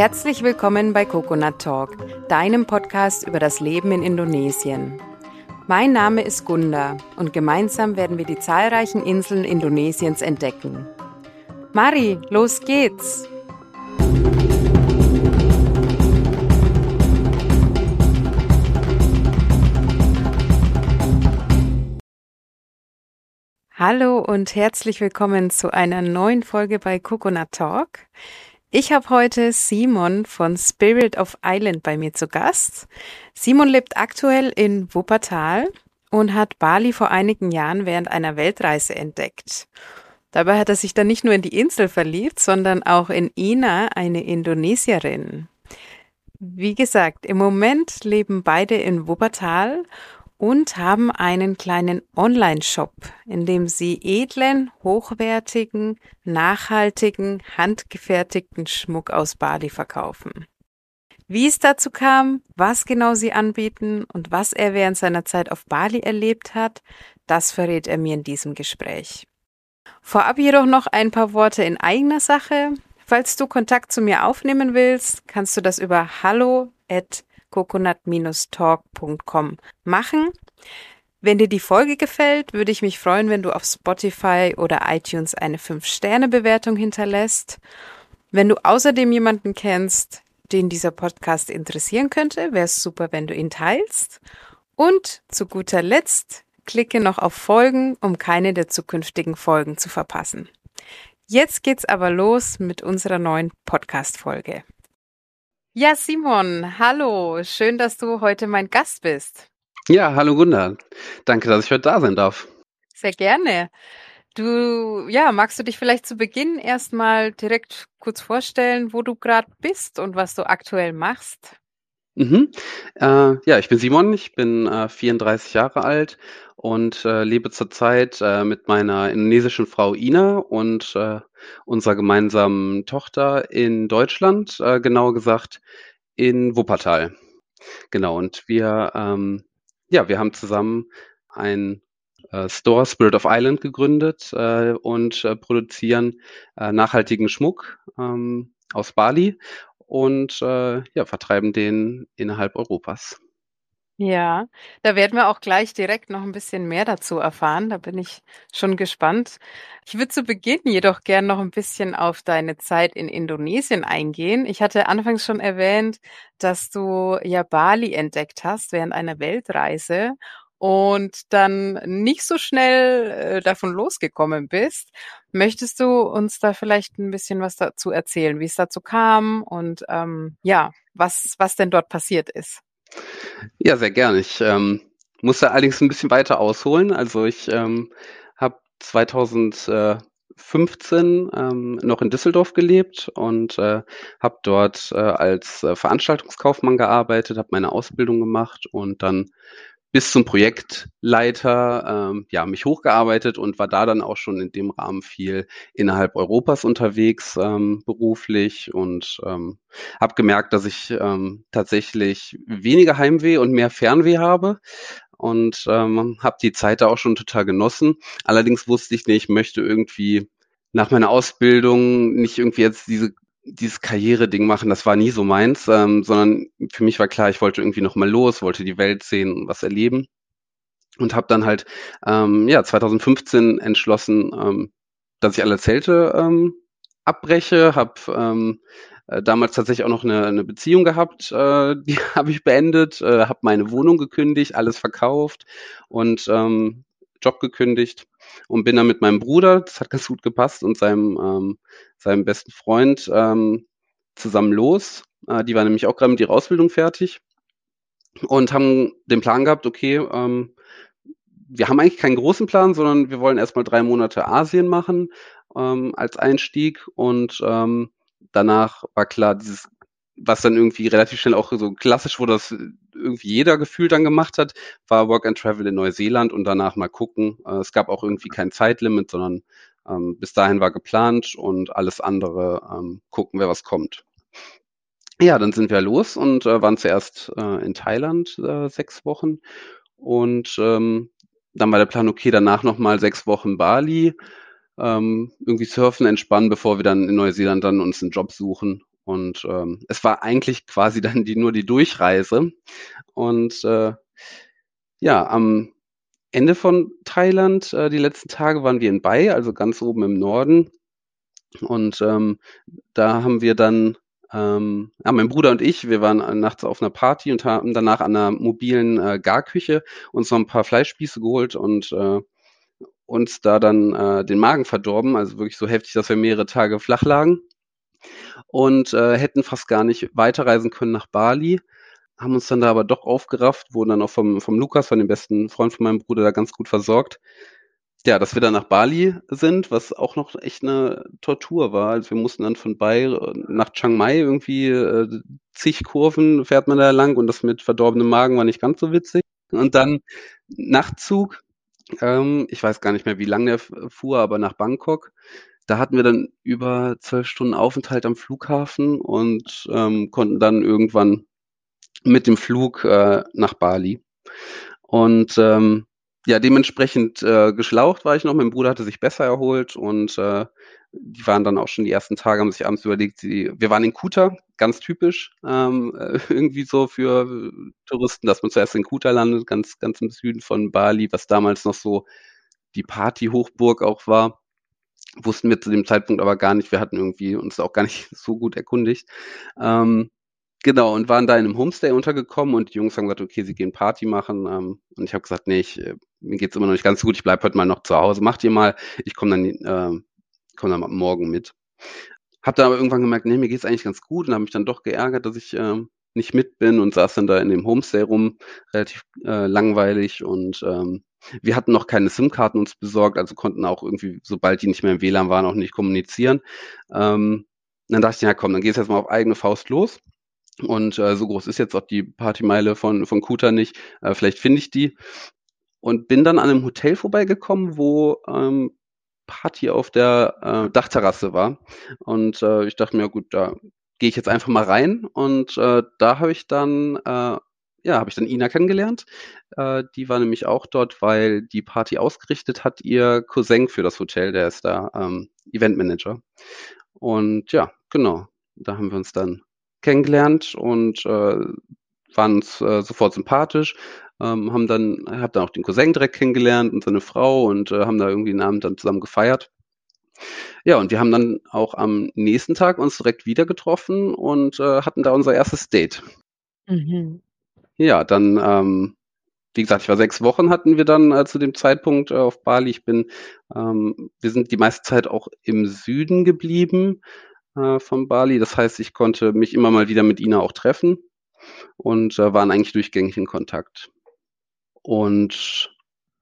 Herzlich willkommen bei Coconut Talk, deinem Podcast über das Leben in Indonesien. Mein Name ist Gunda und gemeinsam werden wir die zahlreichen Inseln Indonesiens entdecken. Mari, los geht's! Hallo und herzlich willkommen zu einer neuen Folge bei Coconut Talk. Ich habe heute Simon von Spirit of Island bei mir zu Gast. Simon lebt aktuell in Wuppertal und hat Bali vor einigen Jahren während einer Weltreise entdeckt. Dabei hat er sich dann nicht nur in die Insel verliebt, sondern auch in Ina, eine Indonesierin. Wie gesagt, im Moment leben beide in Wuppertal und haben einen kleinen Online-Shop, in dem sie edlen, hochwertigen, nachhaltigen, handgefertigten Schmuck aus Bali verkaufen. Wie es dazu kam, was genau sie anbieten und was er während seiner Zeit auf Bali erlebt hat, das verrät er mir in diesem Gespräch. Vorab jedoch noch ein paar Worte in eigener Sache. Falls du Kontakt zu mir aufnehmen willst, kannst du das über hallo at coconut-talk.com machen. Wenn dir die Folge gefällt, würde ich mich freuen, wenn du auf Spotify oder iTunes eine 5-Sterne-Bewertung hinterlässt. Wenn du außerdem jemanden kennst, den dieser Podcast interessieren könnte, wäre es super, wenn du ihn teilst. Und zu guter Letzt klicke noch auf Folgen, um keine der zukünftigen Folgen zu verpassen. Jetzt geht's aber los mit unserer neuen Podcast-Folge. Ja, Simon, hallo. Schön, dass du heute mein Gast bist. Ja, hallo Gunda. Danke, dass ich heute da sein darf. Sehr gerne. Du, ja, magst du dich vielleicht zu Beginn erstmal direkt kurz vorstellen, wo du gerade bist und was du aktuell machst? Mhm. Äh, ja, ich bin Simon, ich bin äh, 34 Jahre alt und äh, lebe zurzeit äh, mit meiner indonesischen Frau Ina und äh, unserer gemeinsamen Tochter in Deutschland, äh, genauer gesagt in Wuppertal. Genau, und wir, ähm, ja, wir haben zusammen ein äh, Store Spirit of Island gegründet äh, und äh, produzieren äh, nachhaltigen Schmuck ähm, aus Bali und äh, ja, vertreiben den innerhalb Europas. Ja, da werden wir auch gleich direkt noch ein bisschen mehr dazu erfahren. Da bin ich schon gespannt. Ich würde zu Beginn jedoch gern noch ein bisschen auf deine Zeit in Indonesien eingehen. Ich hatte anfangs schon erwähnt, dass du ja Bali entdeckt hast während einer Weltreise und dann nicht so schnell äh, davon losgekommen bist. Möchtest du uns da vielleicht ein bisschen was dazu erzählen, wie es dazu kam und ähm, ja, was, was denn dort passiert ist? Ja, sehr gerne. Ich ähm, musste allerdings ein bisschen weiter ausholen. Also ich ähm, habe 2015 ähm, noch in Düsseldorf gelebt und äh, habe dort äh, als äh, Veranstaltungskaufmann gearbeitet, habe meine Ausbildung gemacht und dann bis zum Projektleiter ähm, ja mich hochgearbeitet und war da dann auch schon in dem Rahmen viel innerhalb Europas unterwegs ähm, beruflich und ähm, habe gemerkt, dass ich ähm, tatsächlich weniger Heimweh und mehr Fernweh habe und ähm, habe die Zeit da auch schon total genossen. Allerdings wusste ich nicht, ich möchte irgendwie nach meiner Ausbildung nicht irgendwie jetzt diese dieses Karriere-Ding machen, das war nie so meins, ähm, sondern für mich war klar, ich wollte irgendwie noch mal los, wollte die Welt sehen und was erleben. Und habe dann halt ähm, ja 2015 entschlossen, ähm, dass ich alle Zelte ähm, abbreche, habe ähm, äh, damals tatsächlich auch noch eine, eine Beziehung gehabt, äh, die habe ich beendet, äh, habe meine Wohnung gekündigt, alles verkauft und ähm, Job gekündigt und bin dann mit meinem Bruder, das hat ganz gut gepasst, und seinem, ähm, seinem besten Freund ähm, zusammen los. Äh, die waren nämlich auch gerade mit ihrer Ausbildung fertig und haben den Plan gehabt, okay, ähm, wir haben eigentlich keinen großen Plan, sondern wir wollen erstmal drei Monate Asien machen ähm, als Einstieg und ähm, danach war klar, dieses was dann irgendwie relativ schnell auch so klassisch, wo das irgendwie jeder gefühlt dann gemacht hat, war Work and Travel in Neuseeland und danach mal gucken. Äh, es gab auch irgendwie kein Zeitlimit, sondern ähm, bis dahin war geplant und alles andere ähm, gucken, wer was kommt. Ja, dann sind wir los und äh, waren zuerst äh, in Thailand äh, sechs Wochen und ähm, dann war der Plan, okay, danach nochmal sechs Wochen Bali, ähm, irgendwie surfen, entspannen, bevor wir dann in Neuseeland dann uns einen Job suchen Und ähm, es war eigentlich quasi dann die, nur die Durchreise. Und äh, ja, am Ende von Thailand, äh, die letzten Tage waren wir in Bai, also ganz oben im Norden. Und ähm, da haben wir dann, ähm, ja, mein Bruder und ich, wir waren nachts auf einer Party und haben danach an einer mobilen äh, Garküche uns noch ein paar Fleischspieße geholt und äh, uns da dann äh, den Magen verdorben, also wirklich so heftig, dass wir mehrere Tage flach lagen und äh, hätten fast gar nicht weiterreisen können nach Bali haben uns dann da aber doch aufgerafft, wurden dann auch vom, vom Lukas, von dem besten Freund von meinem Bruder, da ganz gut versorgt. Ja, dass wir dann nach Bali sind, was auch noch echt eine Tortur war. Also wir mussten dann von Bai nach Chiang Mai irgendwie äh, zig Kurven fährt man da lang und das mit verdorbenem Magen war nicht ganz so witzig. Und dann Nachtzug, ähm, ich weiß gar nicht mehr, wie lang der fuhr, aber nach Bangkok. Da hatten wir dann über zwölf Stunden Aufenthalt am Flughafen und ähm, konnten dann irgendwann mit dem Flug äh, nach Bali. Und ähm, ja, dementsprechend äh, geschlaucht war ich noch. Mein Bruder hatte sich besser erholt und äh, die waren dann auch schon die ersten Tage, haben sich abends überlegt, sie, wir waren in Kuta, ganz typisch, ähm, äh, irgendwie so für Touristen, dass man zuerst in Kuta landet, ganz, ganz im Süden von Bali, was damals noch so die Party-Hochburg auch war. Wussten wir zu dem Zeitpunkt aber gar nicht. Wir hatten irgendwie uns auch gar nicht so gut erkundigt. Ähm, Genau, und waren da in einem Homestay untergekommen und die Jungs haben gesagt, okay, sie gehen Party machen. Ähm, und ich habe gesagt, nee, ich, äh, mir geht's immer noch nicht ganz so gut, ich bleib heute mal noch zu Hause. Macht ihr mal, ich komme dann, äh, komm dann morgen mit. Hab dann aber irgendwann gemerkt, nee, mir geht's eigentlich ganz gut und habe mich dann doch geärgert, dass ich äh, nicht mit bin und saß dann da in dem Homestay rum, relativ äh, langweilig und ähm, wir hatten noch keine SIM-Karten uns besorgt, also konnten auch irgendwie, sobald die nicht mehr im WLAN waren, auch nicht kommunizieren. Ähm, dann dachte ich, ja komm, dann gehst du jetzt mal auf eigene Faust los und äh, so groß ist jetzt auch die Partymeile von, von Kuta nicht. Äh, vielleicht finde ich die. Und bin dann an einem Hotel vorbeigekommen, wo ähm, Party auf der äh, Dachterrasse war. Und äh, ich dachte mir, gut, da gehe ich jetzt einfach mal rein. Und äh, da habe ich dann, äh, ja, habe ich dann Ina kennengelernt. Äh, die war nämlich auch dort, weil die Party ausgerichtet hat, ihr Cousin für das Hotel, der ist da ähm, Eventmanager. Und ja, genau, da haben wir uns dann kennengelernt und äh, waren uns äh, sofort sympathisch. Ähm, haben dann, hab dann auch den Cousin direkt kennengelernt und seine Frau und äh, haben da irgendwie einen Abend dann zusammen gefeiert. Ja, und wir haben dann auch am nächsten Tag uns direkt wieder getroffen und äh, hatten da unser erstes Date. Mhm. Ja, dann, ähm, wie gesagt, ich war sechs Wochen hatten wir dann äh, zu dem Zeitpunkt äh, auf Bali. Ich bin, ähm, wir sind die meiste Zeit auch im Süden geblieben äh, von Bali. Das heißt, ich konnte mich immer mal wieder mit Ina auch treffen und äh, waren eigentlich durchgängig in Kontakt. Und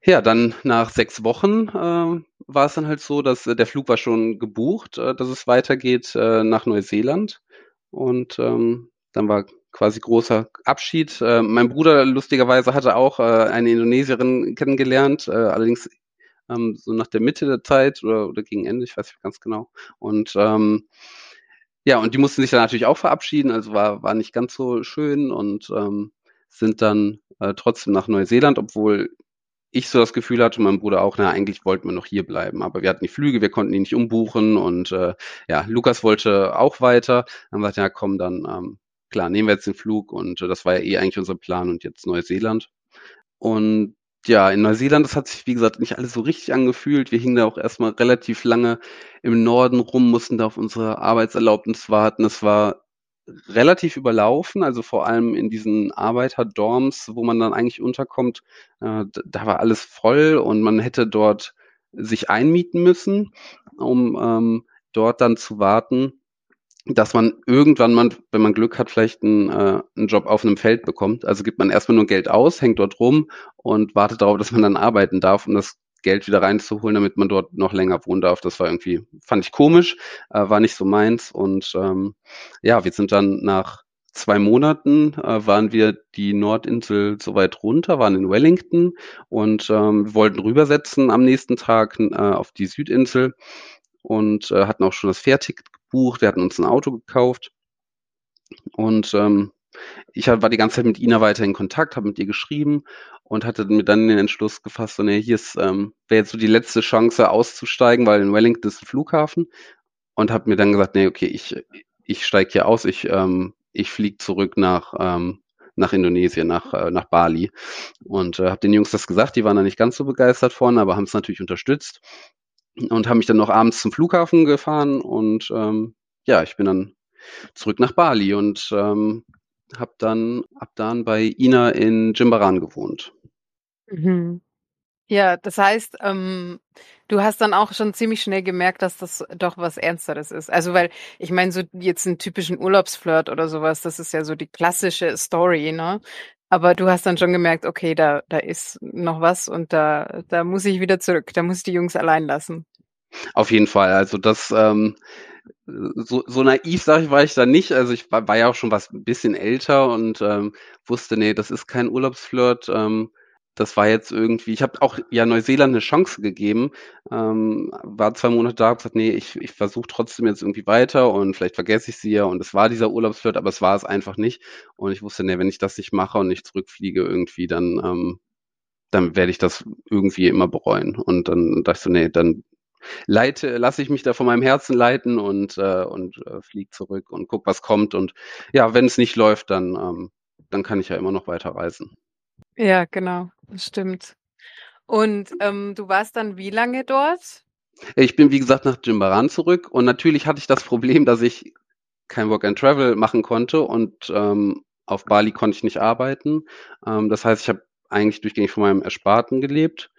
ja, dann nach sechs Wochen äh, war es dann halt so, dass äh, der Flug war schon gebucht, äh, dass es weitergeht äh, nach Neuseeland. Und ähm, dann war quasi großer Abschied. Äh, mein Bruder lustigerweise hatte auch äh, eine Indonesierin kennengelernt, äh, allerdings ähm, so nach der Mitte der Zeit oder, oder gegen Ende, ich weiß nicht ganz genau. Und ähm, ja, und die mussten sich dann natürlich auch verabschieden, also war, war nicht ganz so schön und ähm, sind dann äh, trotzdem nach Neuseeland, obwohl ich so das Gefühl hatte, mein Bruder auch, na, eigentlich wollten wir noch hier bleiben, aber wir hatten die Flüge, wir konnten die nicht umbuchen und äh, ja, Lukas wollte auch weiter. Dann war ja, komm, dann ähm, klar, nehmen wir jetzt den Flug und äh, das war ja eh eigentlich unser Plan und jetzt Neuseeland. Und ja, in Neuseeland, das hat sich, wie gesagt, nicht alles so richtig angefühlt. Wir hingen da auch erstmal relativ lange im Norden rum, mussten da auf unsere Arbeitserlaubnis warten. Es war relativ überlaufen, also vor allem in diesen Arbeiterdorms, wo man dann eigentlich unterkommt, äh, da war alles voll und man hätte dort sich einmieten müssen, um ähm, dort dann zu warten dass man irgendwann mal, wenn man Glück hat, vielleicht einen, äh, einen Job auf einem Feld bekommt. Also gibt man erstmal nur Geld aus, hängt dort rum und wartet darauf, dass man dann arbeiten darf, um das Geld wieder reinzuholen, damit man dort noch länger wohnen darf. Das war irgendwie, fand ich komisch, äh, war nicht so meins. Und ähm, ja, wir sind dann nach zwei Monaten äh, waren wir die Nordinsel so weit runter, waren in Wellington und ähm, wollten rübersetzen am nächsten Tag äh, auf die Südinsel und äh, hatten auch schon das Fährticket gebucht, wir hatten uns ein Auto gekauft. Und ähm, ich war die ganze Zeit mit Ina weiter in Kontakt, habe mit ihr geschrieben und hatte mir dann den Entschluss gefasst, so, nee, hier ist, ähm, wäre jetzt so die letzte Chance auszusteigen, weil in Wellington ist ein Flughafen. Und habe mir dann gesagt, nee, okay, ich, ich steige hier aus, ich, ähm, ich fliege zurück nach, ähm, nach Indonesien, nach, äh, nach Bali. Und äh, habe den Jungs das gesagt, die waren da nicht ganz so begeistert von, aber haben es natürlich unterstützt und haben mich dann noch abends zum Flughafen gefahren und ähm, ja, ich bin dann zurück nach Bali und ähm, habe dann ab dann bei Ina in Jimbaran gewohnt. Mhm. Ja, das heißt, ähm, du hast dann auch schon ziemlich schnell gemerkt, dass das doch was Ernsteres ist. Also, weil ich meine, so jetzt einen typischen Urlaubsflirt oder sowas, das ist ja so die klassische Story, ne? Aber du hast dann schon gemerkt, okay, da, da ist noch was und da, da muss ich wieder zurück, da muss ich die Jungs allein lassen. Auf jeden Fall. Also das ähm, so, so naiv, sag ich, war ich da nicht. Also ich war, war ja auch schon was ein bisschen älter und ähm, wusste, nee, das ist kein Urlaubsflirt. Ähm, das war jetzt irgendwie, ich habe auch ja Neuseeland eine Chance gegeben, ähm, war zwei Monate da, gesagt, nee, ich, ich versuche trotzdem jetzt irgendwie weiter und vielleicht vergesse ich sie ja und es war dieser Urlaubsflirt, aber es war es einfach nicht und ich wusste, nee, wenn ich das nicht mache und nicht zurückfliege irgendwie, dann ähm, dann werde ich das irgendwie immer bereuen und dann dachte ich so, nee, dann leite, lasse ich mich da von meinem Herzen leiten und, äh, und äh, fliege zurück und guck, was kommt. Und ja, wenn es nicht läuft, dann, ähm, dann kann ich ja immer noch weiter reisen. Ja, genau, das stimmt. Und ähm, du warst dann wie lange dort? Ich bin, wie gesagt, nach Jimbaran zurück und natürlich hatte ich das Problem, dass ich kein Work and Travel machen konnte und ähm, auf Bali konnte ich nicht arbeiten. Ähm, das heißt, ich habe eigentlich durchgängig von meinem Ersparten gelebt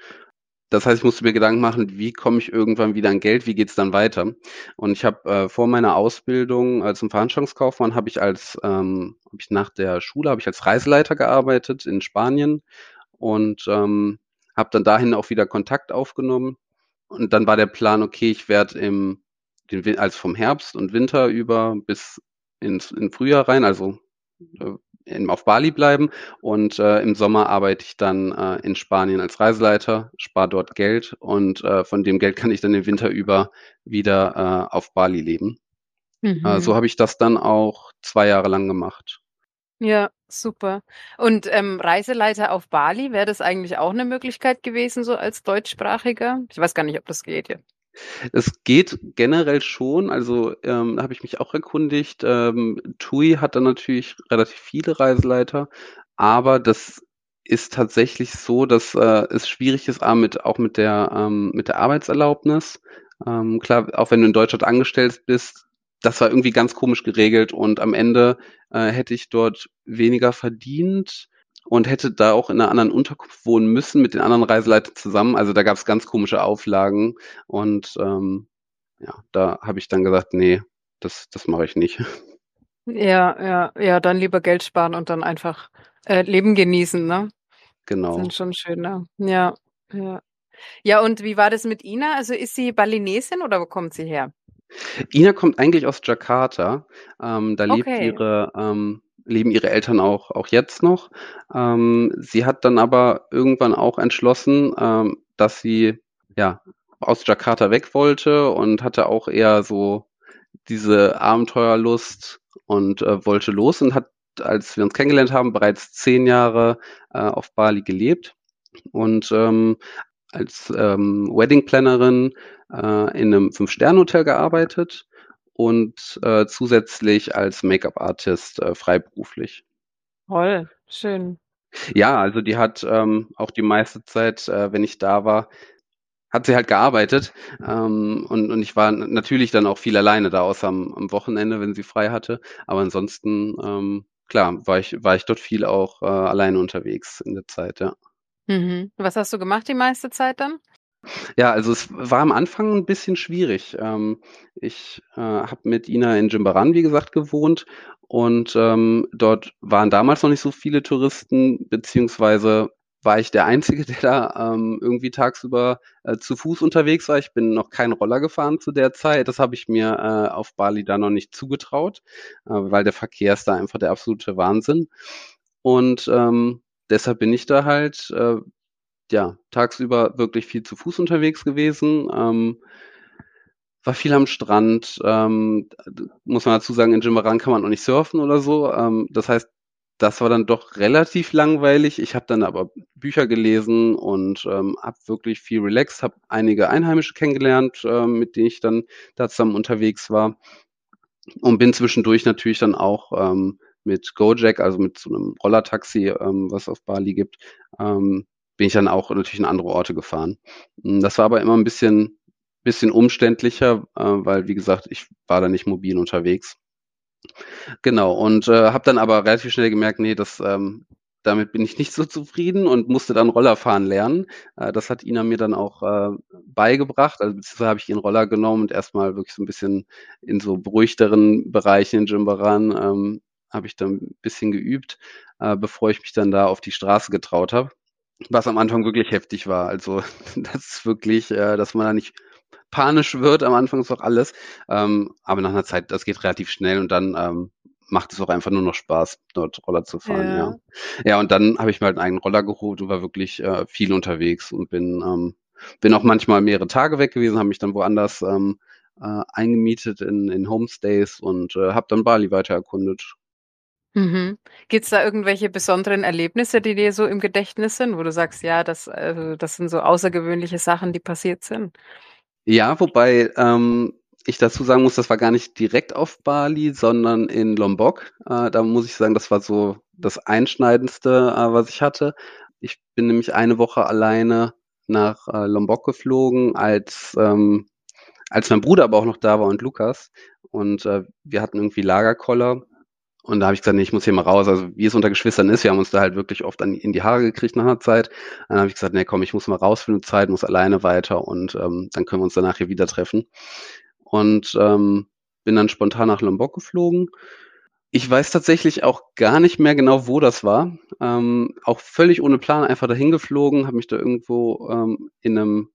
das heißt, ich musste mir Gedanken machen, wie komme ich irgendwann wieder an Geld, wie geht's dann weiter? Und ich habe äh, vor meiner Ausbildung als Veranstaltungskaufmann habe ich als ähm, hab ich nach der Schule habe ich als Reiseleiter gearbeitet in Spanien und ähm, habe dann dahin auch wieder Kontakt aufgenommen. Und dann war der Plan, okay, ich werde im den, also vom Herbst und Winter über bis ins in Frühjahr rein, also äh, in, auf Bali bleiben und äh, im Sommer arbeite ich dann äh, in Spanien als Reiseleiter, spare dort Geld und äh, von dem Geld kann ich dann den Winter über wieder äh, auf Bali leben. Mhm. Äh, so habe ich das dann auch zwei Jahre lang gemacht. Ja, super. Und ähm, Reiseleiter auf Bali, wäre das eigentlich auch eine Möglichkeit gewesen, so als Deutschsprachiger? Ich weiß gar nicht, ob das geht. Ja. Es geht generell schon, also ähm, habe ich mich auch erkundigt. Ähm, TUI hat dann natürlich relativ viele Reiseleiter, aber das ist tatsächlich so, dass äh, es schwierig ist, auch mit, auch mit der, ähm, mit der Arbeitserlaubnis. Ähm, klar, auch wenn du in Deutschland angestellt bist, das war irgendwie ganz komisch geregelt und am Ende äh, hätte ich dort weniger verdient und hätte da auch in einer anderen Unterkunft wohnen müssen mit den anderen Reiseleitern zusammen. Also da gab es ganz komische Auflagen und ähm, ja, da habe ich dann gesagt, nee, das, das mache ich nicht. Ja, ja, ja, dann lieber Geld sparen und dann einfach äh, Leben genießen, ne? Genau. Das sind schon schöner. Ja, ja. Ja, und wie war das mit Ina? Also ist sie Balinesin oder wo kommt sie her? Ina kommt eigentlich aus Jakarta. Ähm, da lebt okay. ihre ähm, leben ihre Eltern auch, auch jetzt noch. Ähm, sie hat dann aber irgendwann auch entschlossen, ähm, dass sie ja aus Jakarta weg wollte und hatte auch eher so diese Abenteuerlust und äh, wollte los und hat, als wir uns kennengelernt haben, bereits zehn Jahre äh, auf Bali gelebt und ähm, als ähm, Wedding Plannerin äh, in einem Fünf-Sterne-Hotel gearbeitet und äh, zusätzlich als Make-up-Artist äh, freiberuflich. Toll, schön. Ja, also die hat ähm, auch die meiste Zeit, äh, wenn ich da war, hat sie halt gearbeitet ähm, und, und ich war natürlich dann auch viel alleine da, außer am, am Wochenende, wenn sie frei hatte. Aber ansonsten, ähm, klar, war ich, war ich dort viel auch äh, alleine unterwegs in der Zeit, ja. Mhm. Was hast du gemacht die meiste Zeit dann? Ja, also es war am Anfang ein bisschen schwierig. Ähm, ich äh, habe mit Ina in Jimbaran, wie gesagt, gewohnt und ähm, dort waren damals noch nicht so viele Touristen, beziehungsweise war ich der Einzige, der da ähm, irgendwie tagsüber äh, zu Fuß unterwegs war. Ich bin noch kein Roller gefahren zu der Zeit. Das habe ich mir äh, auf Bali da noch nicht zugetraut, äh, weil der Verkehr ist da einfach der absolute Wahnsinn. Und ähm, deshalb bin ich da halt äh, ja, tagsüber wirklich viel zu Fuß unterwegs gewesen. Ähm, war viel am Strand. Ähm, muss man dazu sagen, in Jimaran kann man auch nicht surfen oder so. Ähm, das heißt, das war dann doch relativ langweilig. Ich habe dann aber Bücher gelesen und ähm, habe wirklich viel relaxed, habe einige Einheimische kennengelernt, äh, mit denen ich dann da zusammen unterwegs war. und bin zwischendurch natürlich dann auch ähm, mit Gojek, also mit so einem Rollertaxi, ähm, was auf Bali gibt, ähm, bin ich dann auch natürlich in andere Orte gefahren. Hm, das war aber immer ein bisschen, bisschen umständlicher, äh, weil, wie gesagt, ich war da nicht mobil unterwegs. Genau, und äh, habe dann aber relativ schnell gemerkt, nee, das, ähm, damit bin ich nicht so zufrieden und musste dann Rollerfahren lernen. Äh, das hat Ina mir dann auch äh, beigebracht. Also beziehungsweise habe ich ihren Roller genommen und erstmal wirklich so ein bisschen in so beruhigteren Bereichen in Jimbaran ähm, habe ich dann ein bisschen geübt, äh, bevor ich mich dann da auf die Straße getraut habe. Was am Anfang wirklich heftig war. Also das ist wirklich, äh, dass man da nicht panisch wird. Am Anfang ist auch alles. Ähm, aber nach einer Zeit, das geht relativ schnell und dann ähm, macht es auch einfach nur noch Spaß, dort Roller zu fahren, ja. Ja, ja und dann habe ich mir halt einen eigenen Roller geholt und war wirklich äh, viel unterwegs und bin, ähm, bin auch manchmal mehrere Tage weg gewesen, habe mich dann woanders ähm, äh, eingemietet in, in Homestays und äh, habe dann Bali weiter erkundet. Mhm. Gibt es da irgendwelche besonderen Erlebnisse, die dir so im Gedächtnis sind, wo du sagst, ja, das, also, das sind so außergewöhnliche Sachen, die passiert sind? Ja, wobei ähm, ich dazu sagen muss, das war gar nicht direkt auf Bali, sondern in Lombok. Äh, da muss ich sagen, das war so das Einschneidendste, äh, was ich hatte. Ich bin nämlich eine Woche alleine nach äh, Lombok geflogen, als, ähm, als mein Bruder aber auch noch da war und Lukas. Und äh, wir hatten irgendwie Lagerkoller. Und da habe ich gesagt, nee, ich muss hier mal raus. Also wie es unter Geschwistern ist, wir haben uns da halt wirklich oft an, in die Haare gekriegt nach einer Zeit. Dann habe ich gesagt, nee, komm, ich muss mal raus für eine Zeit, muss alleine weiter und ähm, dann können wir uns danach hier wieder treffen und ähm, bin dann spontan nach Lombok geflogen. Ich weiß tatsächlich auch gar nicht mehr genau, wo das war. Ähm, auch völlig ohne Plan einfach dahin geflogen, habe mich da irgendwo ähm, in einem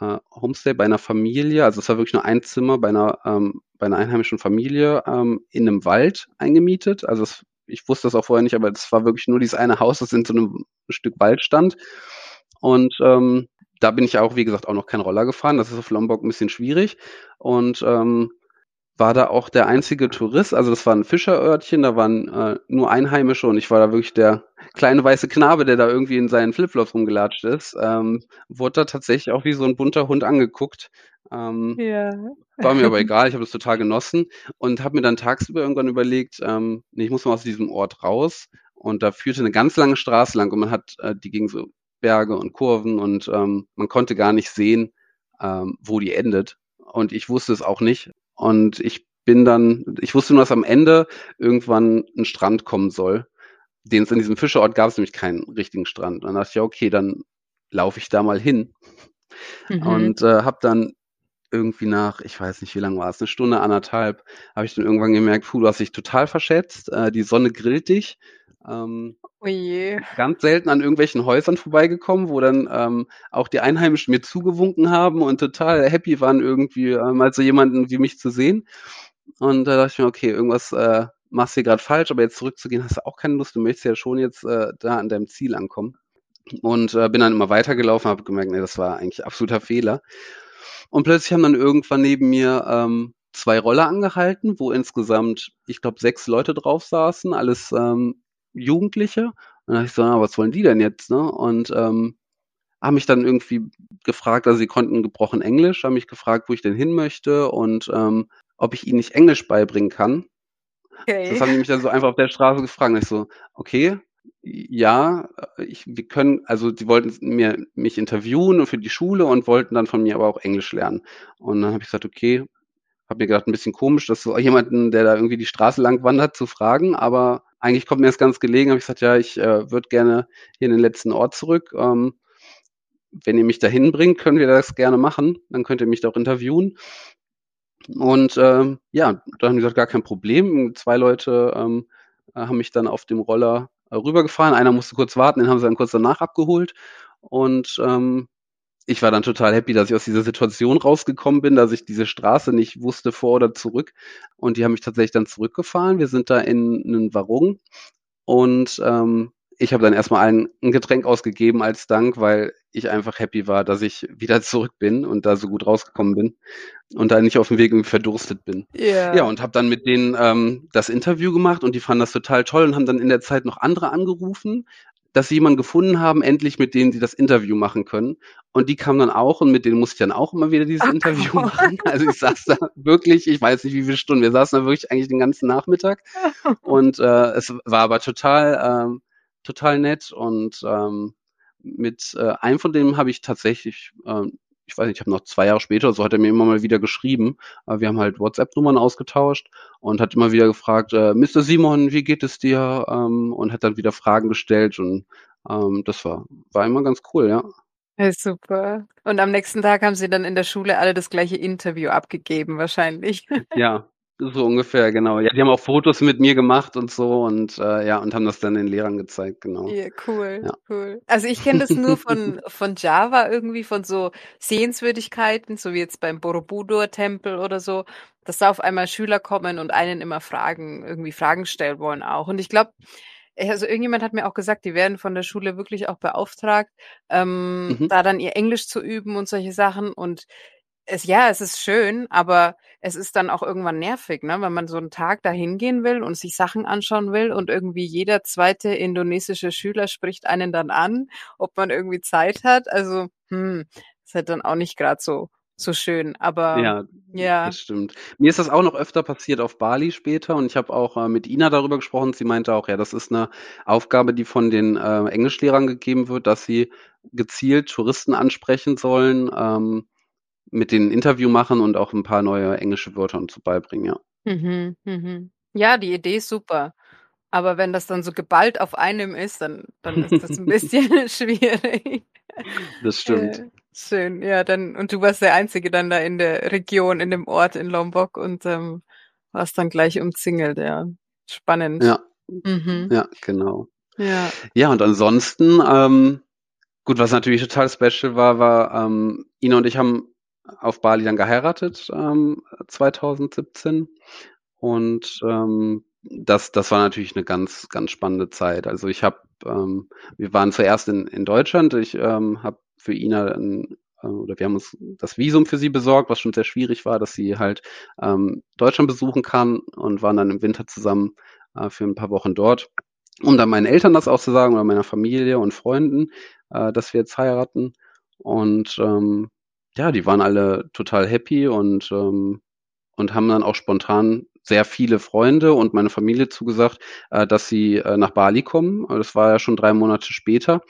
äh, Homestay bei einer Familie, also es war wirklich nur ein Zimmer bei einer, ähm, bei einer einheimischen Familie ähm, in einem Wald eingemietet. Also es, ich wusste das auch vorher nicht, aber es war wirklich nur dieses eine Haus, das in so einem Stück Wald stand. Und ähm, da bin ich auch, wie gesagt, auch noch kein Roller gefahren. Das ist auf Lombok ein bisschen schwierig. Und ähm, war da auch der einzige Tourist. Also das war ein Fischerörtchen, da waren äh, nur Einheimische und ich war da wirklich der kleine weiße Knabe, der da irgendwie in seinen Flipflops rumgelatscht ist. Ähm, wurde da tatsächlich auch wie so ein bunter Hund angeguckt. Ähm, ja. War mir aber egal, ich habe das total genossen und habe mir dann tagsüber irgendwann überlegt, ähm, nee, ich muss mal aus diesem Ort raus. Und da führte eine ganz lange Straße lang und man hat, äh, die ging so Berge und Kurven und ähm, man konnte gar nicht sehen, ähm, wo die endet. Und ich wusste es auch nicht. Und ich bin dann, ich wusste nur, dass am Ende irgendwann ein Strand kommen soll. Den es in diesem Fischerort gab es nämlich keinen richtigen Strand. Und dann dachte ich, ja, okay, dann laufe ich da mal hin. Mhm. Und äh, habe dann irgendwie nach, ich weiß nicht, wie lange war es, eine Stunde, anderthalb, habe ich dann irgendwann gemerkt, puh, du hast dich total verschätzt, äh, die Sonne grillt dich ähm, Oje. Oh ganz selten an irgendwelchen Häusern vorbeigekommen, wo dann ähm, auch die Einheimischen mir zugewunken haben und total happy waren, irgendwie äh, mal so jemanden wie mich zu sehen. Und da dachte ich mir, okay, irgendwas äh, machst du gerade falsch, aber jetzt zurückzugehen hast du auch keine Lust. Du möchtest ja schon jetzt äh, da an deinem Ziel ankommen. Und äh, bin dann immer weitergelaufen, habe gemerkt, nee, das war eigentlich absoluter Fehler. Und plötzlich haben dann irgendwann neben mir ähm, zwei Roller angehalten, wo insgesamt, ich glaube, sechs Leute drauf saßen, alles ähm, Jugendliche. Und dann dachte ich so, na, was wollen die denn jetzt? Ne? Und ähm, haben mich dann irgendwie gefragt, also sie konnten gebrochen Englisch, haben mich gefragt, wo ich denn hin möchte und ähm, ob ich ihnen nicht Englisch beibringen kann. Okay. Das haben die mich dann so einfach auf der Straße gefragt. Und ich so, okay, ja, ich, wir können, also die wollten mir mich interviewen für die Schule und wollten dann von mir aber auch Englisch lernen. Und dann habe ich gesagt, okay, habe mir gedacht, ein bisschen komisch, dass so jemanden, der da irgendwie die Straße lang wandert, zu fragen, aber eigentlich kommt mir das ganz gelegen, habe ich gesagt, ja, ich äh, würde gerne hier in den letzten Ort zurück. Ähm, wenn ihr mich dahin bringt, können wir das gerne machen. Dann könnt ihr mich da auch interviewen. Und ähm, ja, da haben die gesagt, gar kein Problem. Zwei Leute ähm, haben mich dann auf dem Roller äh, rübergefahren. Einer musste kurz warten, den haben sie dann kurz danach abgeholt. Und ähm, ich war dann total happy, dass ich aus dieser Situation rausgekommen bin, dass ich diese Straße nicht wusste, vor oder zurück. Und die haben mich tatsächlich dann zurückgefahren. Wir sind da in einen Warung und ähm, ich habe dann erstmal ein, ein Getränk ausgegeben als Dank, weil ich einfach happy war, dass ich wieder zurück bin und da so gut rausgekommen bin und da nicht auf dem Weg irgendwie verdurstet bin. Yeah. Ja, und habe dann mit denen ähm, das Interview gemacht und die fanden das total toll und haben dann in der Zeit noch andere angerufen, dass sie jemanden gefunden haben, endlich mit denen sie das Interview machen können. Und die kamen dann auch und mit denen musste ich dann auch immer wieder dieses Ach, Interview Gott. machen. Also ich saß da wirklich, ich weiß nicht wie viele Stunden, wir saßen da wirklich eigentlich den ganzen Nachmittag. Und äh, es war aber total, ähm, total nett und ähm, mit äh, einem von denen habe ich tatsächlich ähm, ich weiß nicht, ich habe noch zwei Jahre später, so hat er mir immer mal wieder geschrieben. Aber wir haben halt WhatsApp-Nummern ausgetauscht und hat immer wieder gefragt, äh, Mr. Simon, wie geht es dir? Ähm, und hat dann wieder Fragen gestellt und ähm, das war, war immer ganz cool, ja. Ja, super. Und am nächsten Tag haben Sie dann in der Schule alle das gleiche Interview abgegeben, wahrscheinlich. Ja, so ungefähr, genau. Ja, die haben auch Fotos mit mir gemacht und so und äh, ja, und haben das dann den Lehrern gezeigt, genau. Ja, cool, ja. cool. Also ich kenne das nur von, von Java irgendwie, von so Sehenswürdigkeiten, so wie jetzt beim Borobudur-Tempel oder so, dass da auf einmal Schüler kommen und einen immer Fragen, irgendwie Fragen stellen wollen auch. Und ich glaube, also irgendjemand hat mir auch gesagt, die werden von der Schule wirklich auch beauftragt, ähm, mhm. da dann ihr Englisch zu üben und solche Sachen. Und es, ja, es ist schön, aber es ist dann auch irgendwann nervig, ne? wenn man so einen Tag da hingehen will und sich Sachen anschauen will und irgendwie jeder zweite indonesische Schüler spricht einen dann an, ob man irgendwie Zeit hat. Also, hm, ist halt dann auch nicht gerade so so schön, aber ja, ja, das stimmt. Mir ist das auch noch öfter passiert auf Bali später und ich habe auch äh, mit Ina darüber gesprochen. Sie meinte auch, ja, das ist eine Aufgabe, die von den äh, Englischlehrern gegeben wird, dass sie gezielt Touristen ansprechen sollen. Ähm, mit denen Interview machen und auch ein paar neue englische Wörter und so beibringen, ja. Mhm, mhm. Ja, die Idee ist super. Aber wenn das dann so geballt auf einem ist, dann, dann ist das ein bisschen schwierig. Das stimmt. Äh, schön, ja, dann, und du warst der Einzige dann da in der Region, in dem Ort in Lombok und ähm, warst dann gleich umzingelt, ja. Spannend. Ja. Mhm. Ja, genau. Ja. Ja, und ansonsten, ähm, gut, was natürlich total special war, war, ähm, Ina und ich haben auf Bali dann geheiratet ähm, 2017 und ähm, das, das war natürlich eine ganz, ganz spannende Zeit. Also ich habe, ähm, wir waren zuerst in, in Deutschland. Ich ähm, habe für Ina ein, äh, oder wir haben uns das Visum für sie besorgt, was schon sehr schwierig war, dass sie halt ähm, Deutschland besuchen kann und waren dann im Winter zusammen äh, für ein paar Wochen dort. Um dann meinen Eltern das auch zu sagen oder meiner Familie und Freunden, äh, dass wir jetzt heiraten. Und ähm, ja, die waren alle total happy und, ähm, und haben dann auch spontan sehr viele Freunde und meine Familie zugesagt, äh, dass sie äh, nach Bali kommen. Das war ja schon drei Monate später,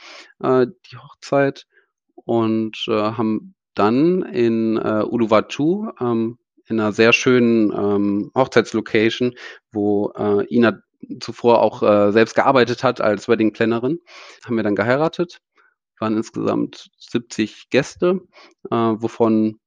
äh, die Hochzeit. Und äh, haben dann in äh, Uluwatu, ähm, in einer sehr schönen ähm, Hochzeitslocation, wo äh, Ina zuvor auch äh, selbst gearbeitet hat als Wedding Plannerin, haben wir dann geheiratet waren insgesamt 70 Gäste, äh, wovon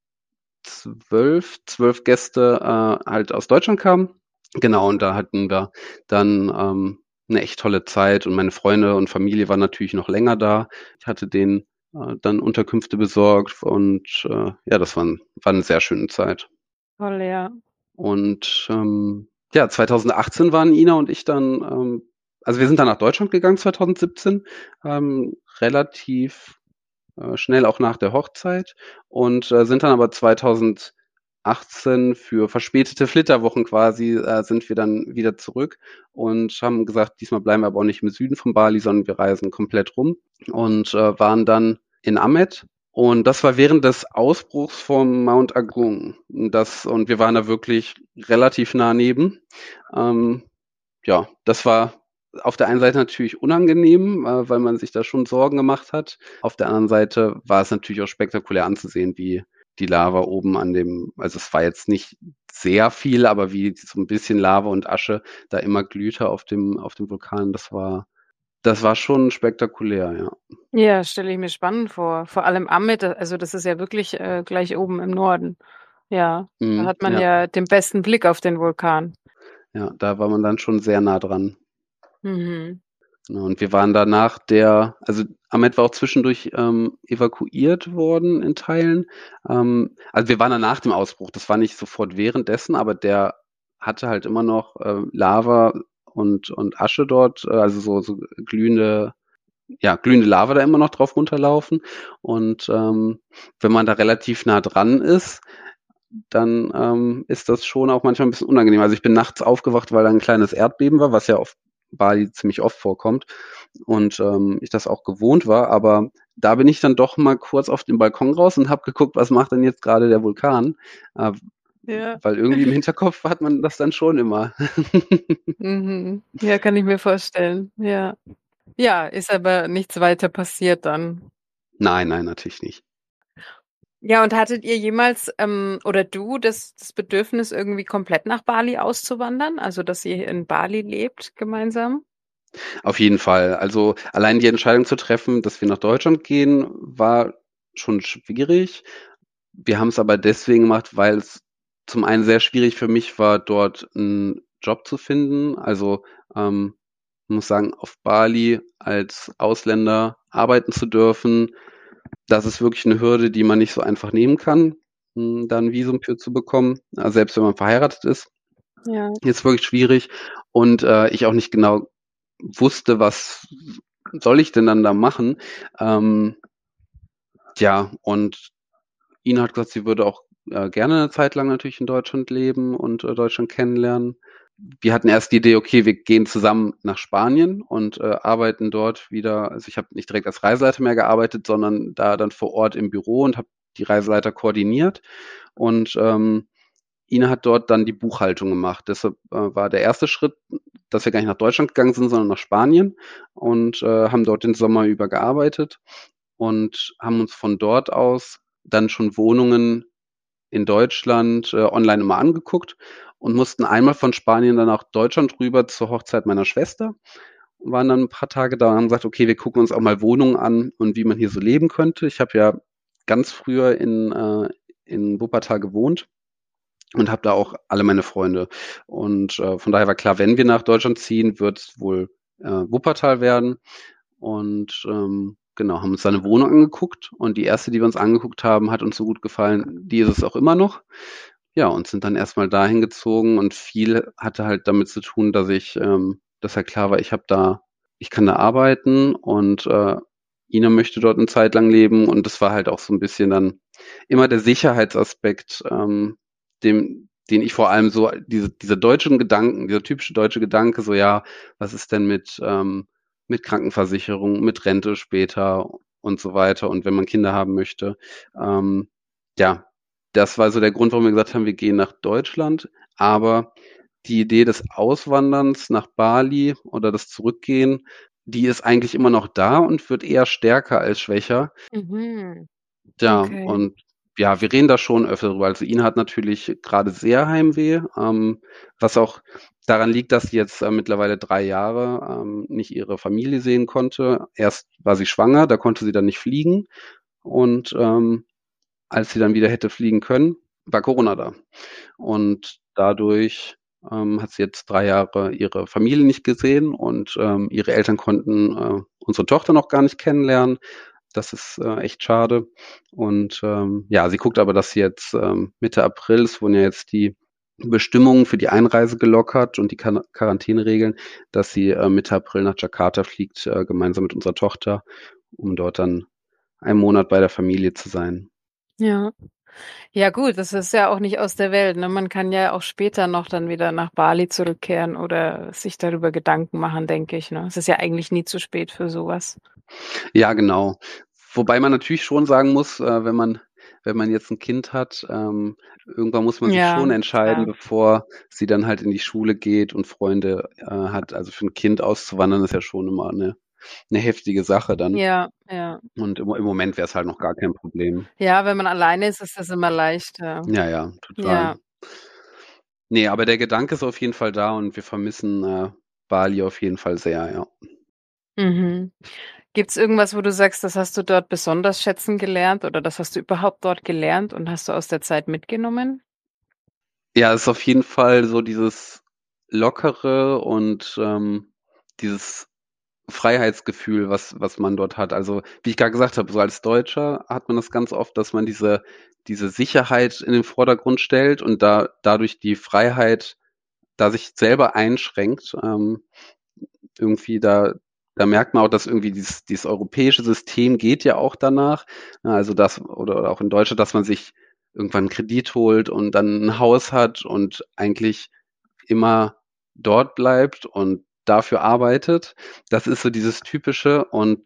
zwölf, zwölf Gäste äh, halt aus Deutschland kamen. Genau, und da hatten wir dann ähm, eine echt tolle Zeit und meine Freunde und Familie waren natürlich noch länger da. Ich hatte denen äh, dann Unterkünfte besorgt und äh, ja, das war, war eine sehr schöne Zeit. Toll, ja. Und ähm, ja, 2018 waren Ina und ich dann ähm, also wir sind dann nach Deutschland gegangen 2017, ähm, relativ äh, schnell auch nach der Hochzeit und äh, sind dann aber 2018 für verspätete Flitterwochen quasi äh, sind wir dann wieder zurück und haben gesagt, diesmal bleiben wir aber auch nicht im Süden von Bali, sondern wir reisen komplett rum und äh, waren dann in Amet und das war während des Ausbruchs vom Mount Agung. Das, und wir waren da wirklich relativ nah neben. Ähm, ja, das war auf der einen Seite natürlich unangenehm, äh, weil man sich da schon Sorgen gemacht hat. Auf der anderen Seite war es natürlich auch spektakulär anzusehen, wie die Lava oben an dem, also es war jetzt nicht sehr viel, aber wie so ein bisschen Lava und Asche da immer glühte auf dem, auf dem Vulkan, das war, das war schon spektakulär, ja. Ja, stelle ich mir spannend vor. Vor allem Amit, also das ist ja wirklich äh, gleich oben im Norden. Ja, mm, da mhm, hat man ja. ja den besten Blick auf den Vulkan. Ja, da war man dann schon sehr nah dran. Mhm. Genau, und wir waren danach der, also Ahmed war auch zwischendurch ähm, evakuiert worden in Teilen. Ähm, also wir waren dann nach dem Ausbruch, das war nicht sofort währenddessen, aber der hatte halt immer noch äh, Lava und, und Asche dort, äh, also so, so glühende, ja, glühende Lava da immer noch drauf runterlaufen. Und ähm, wenn man da relativ nah dran ist, dann ähm, ist das schon auch manchmal ein bisschen unangenehm. Also ich bin nachts aufgewacht, weil da ein kleines Erdbeben war, was ja auf Bali ziemlich oft vorkommt und ähm, ich das auch gewohnt war. Aber da bin ich dann doch mal kurz auf den Balkon raus und habe geguckt, was macht denn jetzt gerade der Vulkan? Äh, ja. Weil irgendwie im Hinterkopf hat man das dann schon immer. mhm. Ja, kann ich mir vorstellen. Ja. Ja, ist aber nichts weiter passiert dann. Nein, nein, natürlich nicht. Ja, und hattet ihr jemals ähm, oder du das, das Bedürfnis, irgendwie komplett nach Bali auszuwandern? Also, dass ihr in Bali lebt gemeinsam? Auf jeden Fall. Also allein die Entscheidung zu treffen, dass wir nach Deutschland gehen, war schon schwierig. Wir haben es aber deswegen gemacht, weil es zum einen sehr schwierig für mich war, dort einen Job zu finden. Also ähm, muss sagen, auf Bali als Ausländer arbeiten zu dürfen, das ist wirklich eine Hürde, die man nicht so einfach nehmen kann, hm, da ein Visum für zu bekommen, also selbst wenn man verheiratet ist. Ja. Ist wirklich schwierig und äh, ich auch nicht genau wusste, was soll ich denn dann da machen. Ähm, ja, und Ina hat gesagt, sie würde auch äh, gerne eine Zeit lang natürlich in Deutschland leben und äh, Deutschland kennenlernen. Wir hatten erst die Idee, okay, wir gehen zusammen nach Spanien und äh, arbeiten dort wieder. Also ich habe nicht direkt als Reiseleiter mehr gearbeitet, sondern da dann vor Ort im Büro und habe die Reiseleiter koordiniert. Und ähm, Ina hat dort dann die Buchhaltung gemacht. Deshalb äh, war der erste Schritt, dass wir gar nicht nach Deutschland gegangen sind, sondern nach Spanien und äh, haben dort den Sommer über gearbeitet und haben uns von dort aus dann schon Wohnungen in Deutschland äh, online immer angeguckt und mussten einmal von Spanien dann nach Deutschland rüber zur Hochzeit meiner Schwester und waren dann ein paar Tage da und haben gesagt, okay, wir gucken uns auch mal Wohnungen an und wie man hier so leben könnte. Ich habe ja ganz früher in, äh, in Wuppertal gewohnt und habe da auch alle meine Freunde. Und äh, von daher war klar, wenn wir nach Deutschland ziehen, wird es wohl äh, Wuppertal werden. Und ähm, genau, haben uns seine Wohnung angeguckt und die erste, die wir uns angeguckt haben, hat uns so gut gefallen, die ist es auch immer noch. Ja, und sind dann erstmal dahin gezogen und viel hatte halt damit zu tun, dass ich, ähm, dass ja klar war, ich habe da, ich kann da arbeiten und äh, Ina möchte dort eine Zeit lang leben und das war halt auch so ein bisschen dann immer der Sicherheitsaspekt, ähm, dem, den ich vor allem so, diese, diese deutschen Gedanken, dieser typische deutsche Gedanke, so ja, was ist denn mit, ähm, mit Krankenversicherung, mit Rente später und so weiter und wenn man Kinder haben möchte. Ähm, ja, das war so der Grund, warum wir gesagt haben, wir gehen nach Deutschland. Aber die Idee des Auswanderns nach Bali oder das Zurückgehen, die ist eigentlich immer noch da und wird eher stärker als schwächer. Mhm. Ja, okay. und ja, wir reden da schon öfter drüber. Also Ina hat natürlich gerade sehr Heimweh, ähm, was auch daran liegt, dass sie jetzt äh, mittlerweile drei Jahre ähm, nicht ihre Familie sehen konnte. Erst war sie schwanger, da konnte sie dann nicht fliegen. Und ähm, als sie dann wieder hätte fliegen können, war Corona da. Und dadurch ähm, hat sie jetzt drei Jahre ihre Familie nicht gesehen und ähm, ihre Eltern konnten äh, unsere Tochter noch gar nicht kennenlernen. Das ist äh, echt schade. Und ähm, ja, sie guckt aber, dass sie jetzt ähm, Mitte April, es wurden ja jetzt die Bestimmungen für die Einreise gelockert und die Quar Quarantäneregeln, dass sie äh, Mitte April nach Jakarta fliegt, äh, gemeinsam mit unserer Tochter, um dort dann einen Monat bei der Familie zu sein. Ja. Ja gut, das ist ja auch nicht aus der Welt. Ne? Man kann ja auch später noch dann wieder nach Bali zurückkehren oder sich darüber Gedanken machen, denke ich. Ne? Es ist ja eigentlich nie zu spät für sowas. Ja, genau. Wobei man natürlich schon sagen muss, äh, wenn man wenn man jetzt ein Kind hat, ähm, irgendwann muss man sich ja, schon entscheiden, klar. bevor sie dann halt in die Schule geht und Freunde äh, hat. Also für ein Kind auszuwandern ist ja schon immer eine, eine heftige Sache dann. Ja, ja. Und im, im Moment wäre es halt noch gar kein Problem. Ja, wenn man alleine ist, ist das immer leichter. Ja, ja, total. Ja. Nee, aber der Gedanke ist auf jeden Fall da und wir vermissen äh, Bali auf jeden Fall sehr, ja. Mhm. Gibt's irgendwas, wo du sagst, das hast du dort besonders schätzen gelernt oder das hast du überhaupt dort gelernt und hast du aus der Zeit mitgenommen? Ja, es ist auf jeden Fall so dieses Lockere und ähm, dieses Freiheitsgefühl, was, was man dort hat. Also, wie ich gerade gesagt habe, so als Deutscher hat man das ganz oft, dass man diese, diese Sicherheit in den Vordergrund stellt und da dadurch die Freiheit da sich selber einschränkt. Ähm, irgendwie da da merkt man auch, dass irgendwie dieses, dieses europäische System geht ja auch danach. Also das, oder, auch in Deutschland, dass man sich irgendwann einen Kredit holt und dann ein Haus hat und eigentlich immer dort bleibt und dafür arbeitet. Das ist so dieses typische und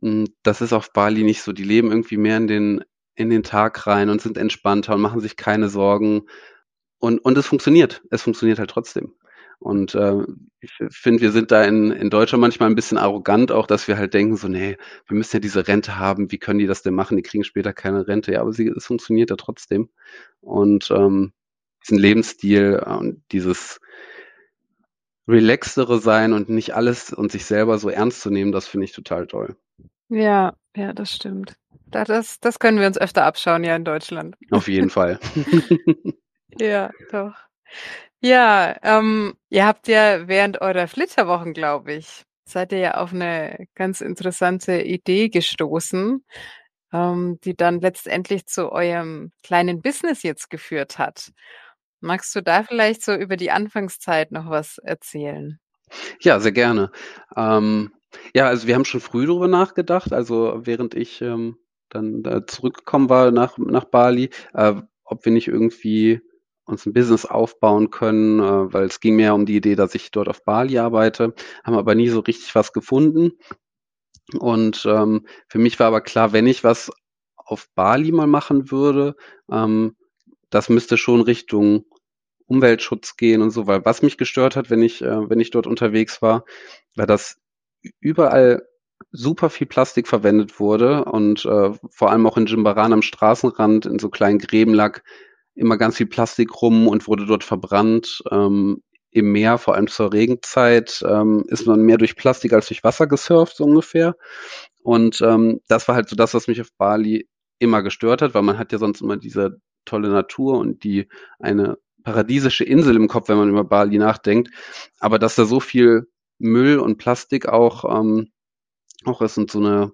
mh, das ist auf Bali nicht so. Die leben irgendwie mehr in den in den Tag rein und sind entspannter und machen sich keine Sorgen. Und, und es funktioniert. Es funktioniert halt trotzdem. Und äh, ich finde, wir sind da in, in Deutschland manchmal ein bisschen arrogant, auch dass wir halt denken, so, nee, wir müssen ja diese Rente haben, wie können die das denn machen? Die kriegen später keine Rente. Ja, aber sie, es funktioniert ja trotzdem. Und ähm, diesen Lebensstil und dieses relaxtere sein und nicht alles und sich selber so ernst zu nehmen, das finde ich total toll. Ja, ja, das stimmt. Das, das können wir uns öfter abschauen, ja, in Deutschland. Auf jeden Fall. ja, doch. Ja, ähm, ihr habt ja während eurer Flitterwochen, glaube ich, seid ihr ja auf eine ganz interessante Idee gestoßen, ähm, die dann letztendlich zu eurem kleinen Business jetzt geführt hat. Magst du da vielleicht so über die Anfangszeit noch was erzählen? Ja, sehr gerne. Ähm, ja, also wir haben schon früh darüber nachgedacht, also während ich ähm, dann äh, zurückgekommen war nach, nach Bali, äh, ob wir nicht irgendwie uns ein Business aufbauen können, äh, weil es ging mehr um die Idee, dass ich dort auf Bali arbeite, haben aber nie so richtig was gefunden. Und ähm, für mich war aber klar, wenn ich was auf Bali mal machen würde, ähm, das müsste schon Richtung Umweltschutz gehen und so, weil was mich gestört hat, wenn ich, äh, wenn ich dort unterwegs war, war, dass überall super viel Plastik verwendet wurde und äh, vor allem auch in Jimbaran am Straßenrand in so kleinen Gräben lag immer ganz viel Plastik rum und wurde dort verbrannt. Ähm, Im Meer, vor allem zur Regenzeit, ähm, ist man mehr durch Plastik als durch Wasser gesurft, so ungefähr. Und ähm, das war halt so das, was mich auf Bali immer gestört hat, weil man hat ja sonst immer diese tolle Natur und die eine paradiesische Insel im Kopf, wenn man über Bali nachdenkt. Aber dass da so viel Müll und Plastik auch, ähm, auch ist und so eine,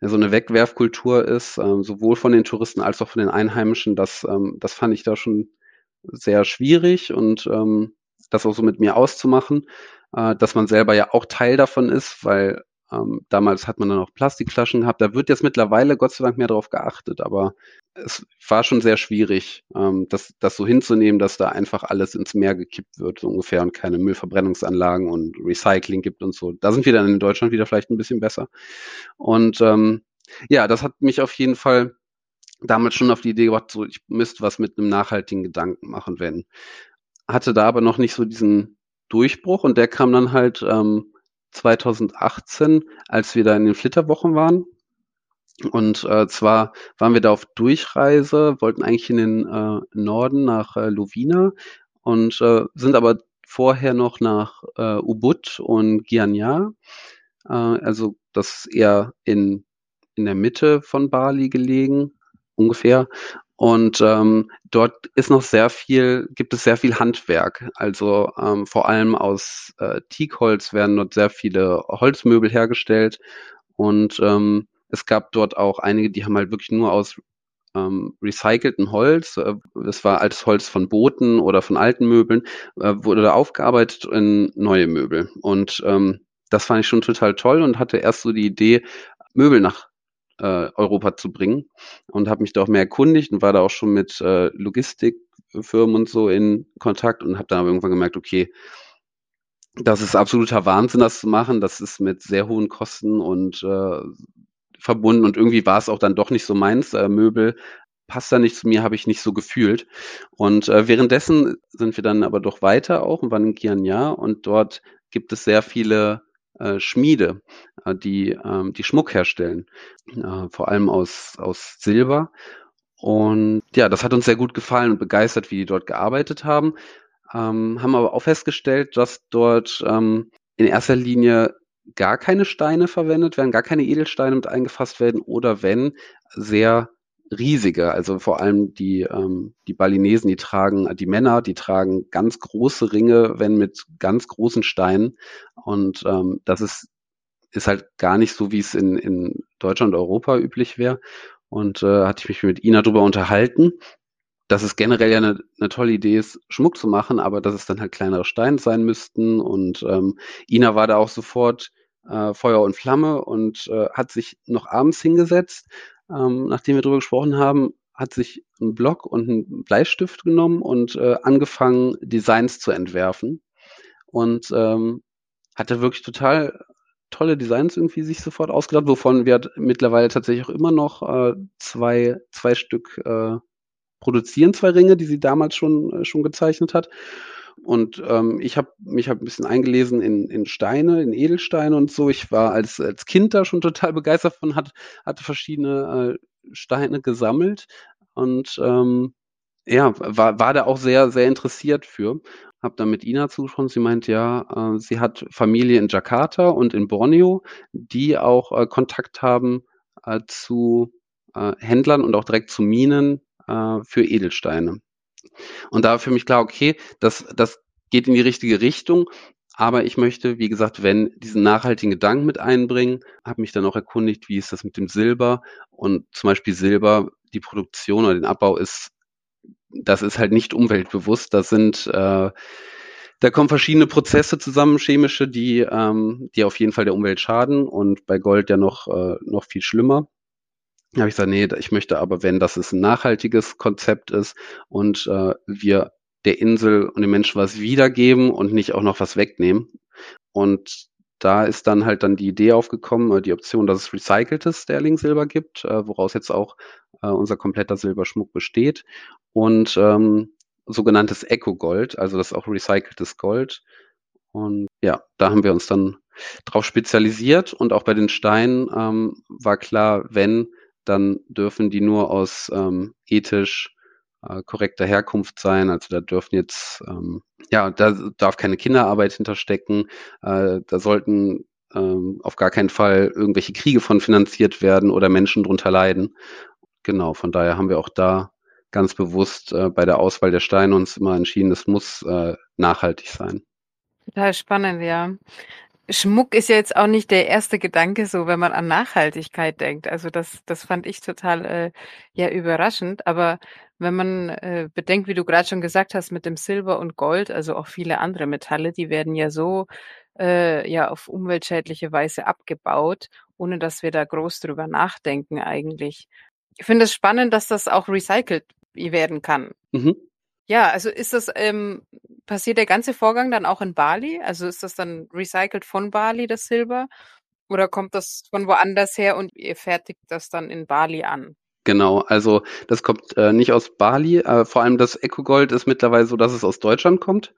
so eine Wegwerfkultur ist, ähm, sowohl von den Touristen als auch von den Einheimischen, das, ähm, das fand ich da schon sehr schwierig und ähm, das auch so mit mir auszumachen, äh, dass man selber ja auch Teil davon ist, weil ähm, damals hat man dann auch Plastikflaschen gehabt. Da wird jetzt mittlerweile Gott sei Dank mehr darauf geachtet, aber es war schon sehr schwierig, ähm, das, das so hinzunehmen, dass da einfach alles ins Meer gekippt wird, so ungefähr, und keine Müllverbrennungsanlagen und Recycling gibt und so. Da sind wir dann in Deutschland wieder vielleicht ein bisschen besser. Und ähm, ja, das hat mich auf jeden Fall damals schon auf die Idee gebracht, so ich müsste was mit einem nachhaltigen Gedanken machen, wenn. Hatte da aber noch nicht so diesen Durchbruch und der kam dann halt ähm, 2018, als wir da in den Flitterwochen waren. Und äh, zwar waren wir da auf Durchreise, wollten eigentlich in den äh, Norden nach äh, Lovina und äh, sind aber vorher noch nach äh, Ubud und Gianyar. Äh, also das ist eher in, in der Mitte von Bali gelegen, ungefähr. Und ähm, dort ist noch sehr viel, gibt es sehr viel Handwerk. Also ähm, vor allem aus äh, Teakholz werden dort sehr viele Holzmöbel hergestellt. Und ähm, es gab dort auch einige, die haben halt wirklich nur aus ähm, recyceltem Holz, äh, das war altes Holz von Booten oder von alten Möbeln, äh, wurde da aufgearbeitet in neue Möbel. Und ähm, das fand ich schon total toll und hatte erst so die Idee, Möbel nach äh, Europa zu bringen und habe mich da auch mehr erkundigt und war da auch schon mit äh, Logistikfirmen und so in Kontakt und habe dann aber irgendwann gemerkt, okay, das ist absoluter Wahnsinn, das zu machen. Das ist mit sehr hohen Kosten und äh, verbunden und irgendwie war es auch dann doch nicht so meins. Äh, Möbel passt da nicht zu mir, habe ich nicht so gefühlt. Und äh, währenddessen sind wir dann aber doch weiter auch und waren in Kianya und dort gibt es sehr viele äh, Schmiede, äh, die, ähm, die Schmuck herstellen, äh, vor allem aus, aus Silber. Und ja, das hat uns sehr gut gefallen und begeistert, wie die dort gearbeitet haben. Ähm, haben aber auch festgestellt, dass dort ähm, in erster Linie gar keine Steine verwendet werden, gar keine Edelsteine mit eingefasst werden oder wenn, sehr riesige. Also vor allem die, ähm, die Balinesen, die tragen, die Männer, die tragen ganz große Ringe, wenn mit ganz großen Steinen. Und ähm, das ist, ist halt gar nicht so, wie es in, in Deutschland und Europa üblich wäre. Und äh, hatte ich mich mit Ina darüber unterhalten, dass es generell ja eine, eine tolle Idee ist, Schmuck zu machen, aber dass es dann halt kleinere Steine sein müssten. Und ähm, Ina war da auch sofort äh, Feuer und Flamme und äh, hat sich noch abends hingesetzt, ähm, nachdem wir darüber gesprochen haben, hat sich einen Block und einen Bleistift genommen und äh, angefangen, Designs zu entwerfen. Und ähm, hat er wirklich total tolle Designs irgendwie sich sofort ausgedacht, wovon wir mittlerweile tatsächlich auch immer noch äh, zwei, zwei Stück äh, produzieren, zwei Ringe, die sie damals schon, äh, schon gezeichnet hat. Und ähm, ich habe mich hab ein bisschen eingelesen in, in Steine, in Edelsteine und so. Ich war als, als Kind da schon total begeistert von, hat, hatte verschiedene äh, Steine gesammelt und ähm, ja, war, war da auch sehr, sehr interessiert für. Hab dann mit Ina zugesprochen. Sie meint, ja, äh, sie hat Familie in Jakarta und in Borneo, die auch äh, Kontakt haben äh, zu äh, Händlern und auch direkt zu Minen äh, für Edelsteine. Und da für mich klar, okay, das, das geht in die richtige Richtung. Aber ich möchte, wie gesagt, wenn diesen nachhaltigen Gedanken mit einbringen, habe mich dann auch erkundigt, wie ist das mit dem Silber und zum Beispiel Silber, die Produktion oder den Abbau ist das ist halt nicht umweltbewusst. Das sind, äh, da kommen verschiedene Prozesse zusammen, chemische, die, ähm, die auf jeden Fall der Umwelt schaden und bei Gold ja noch, äh, noch viel schlimmer. Habe ich gesagt, nee, ich möchte aber, wenn das ein nachhaltiges Konzept ist und äh, wir der Insel und den Menschen was wiedergeben und nicht auch noch was wegnehmen. Und da ist dann halt dann die Idee aufgekommen, äh, die Option, dass es recyceltes Sterling-Silber gibt, äh, woraus jetzt auch äh, unser kompletter Silberschmuck besteht und ähm, sogenanntes Eco-Gold, also das ist auch recyceltes Gold. Und ja, da haben wir uns dann drauf spezialisiert und auch bei den Steinen ähm, war klar, wenn, dann dürfen die nur aus ähm, ethisch äh, korrekter Herkunft sein. Also da dürfen jetzt, ähm, ja, da darf keine Kinderarbeit hinterstecken. Äh, da sollten ähm, auf gar keinen Fall irgendwelche Kriege von finanziert werden oder Menschen drunter leiden. Genau, von daher haben wir auch da ganz bewusst äh, bei der Auswahl der Steine uns immer entschieden, es muss äh, nachhaltig sein. Total spannend, ja. Schmuck ist ja jetzt auch nicht der erste Gedanke, so wenn man an Nachhaltigkeit denkt. Also das, das fand ich total äh, ja überraschend. Aber wenn man äh, bedenkt, wie du gerade schon gesagt hast, mit dem Silber und Gold, also auch viele andere Metalle, die werden ja so äh, ja auf umweltschädliche Weise abgebaut, ohne dass wir da groß drüber nachdenken eigentlich. Ich finde es spannend, dass das auch recycelt werden kann. Mhm. Ja, also ist das, ähm, passiert der ganze Vorgang dann auch in Bali? Also ist das dann recycelt von Bali, das Silber? Oder kommt das von woanders her und ihr fertigt das dann in Bali an? Genau, also das kommt äh, nicht aus Bali. Äh, vor allem das Eco-Gold ist mittlerweile so, dass es aus Deutschland kommt.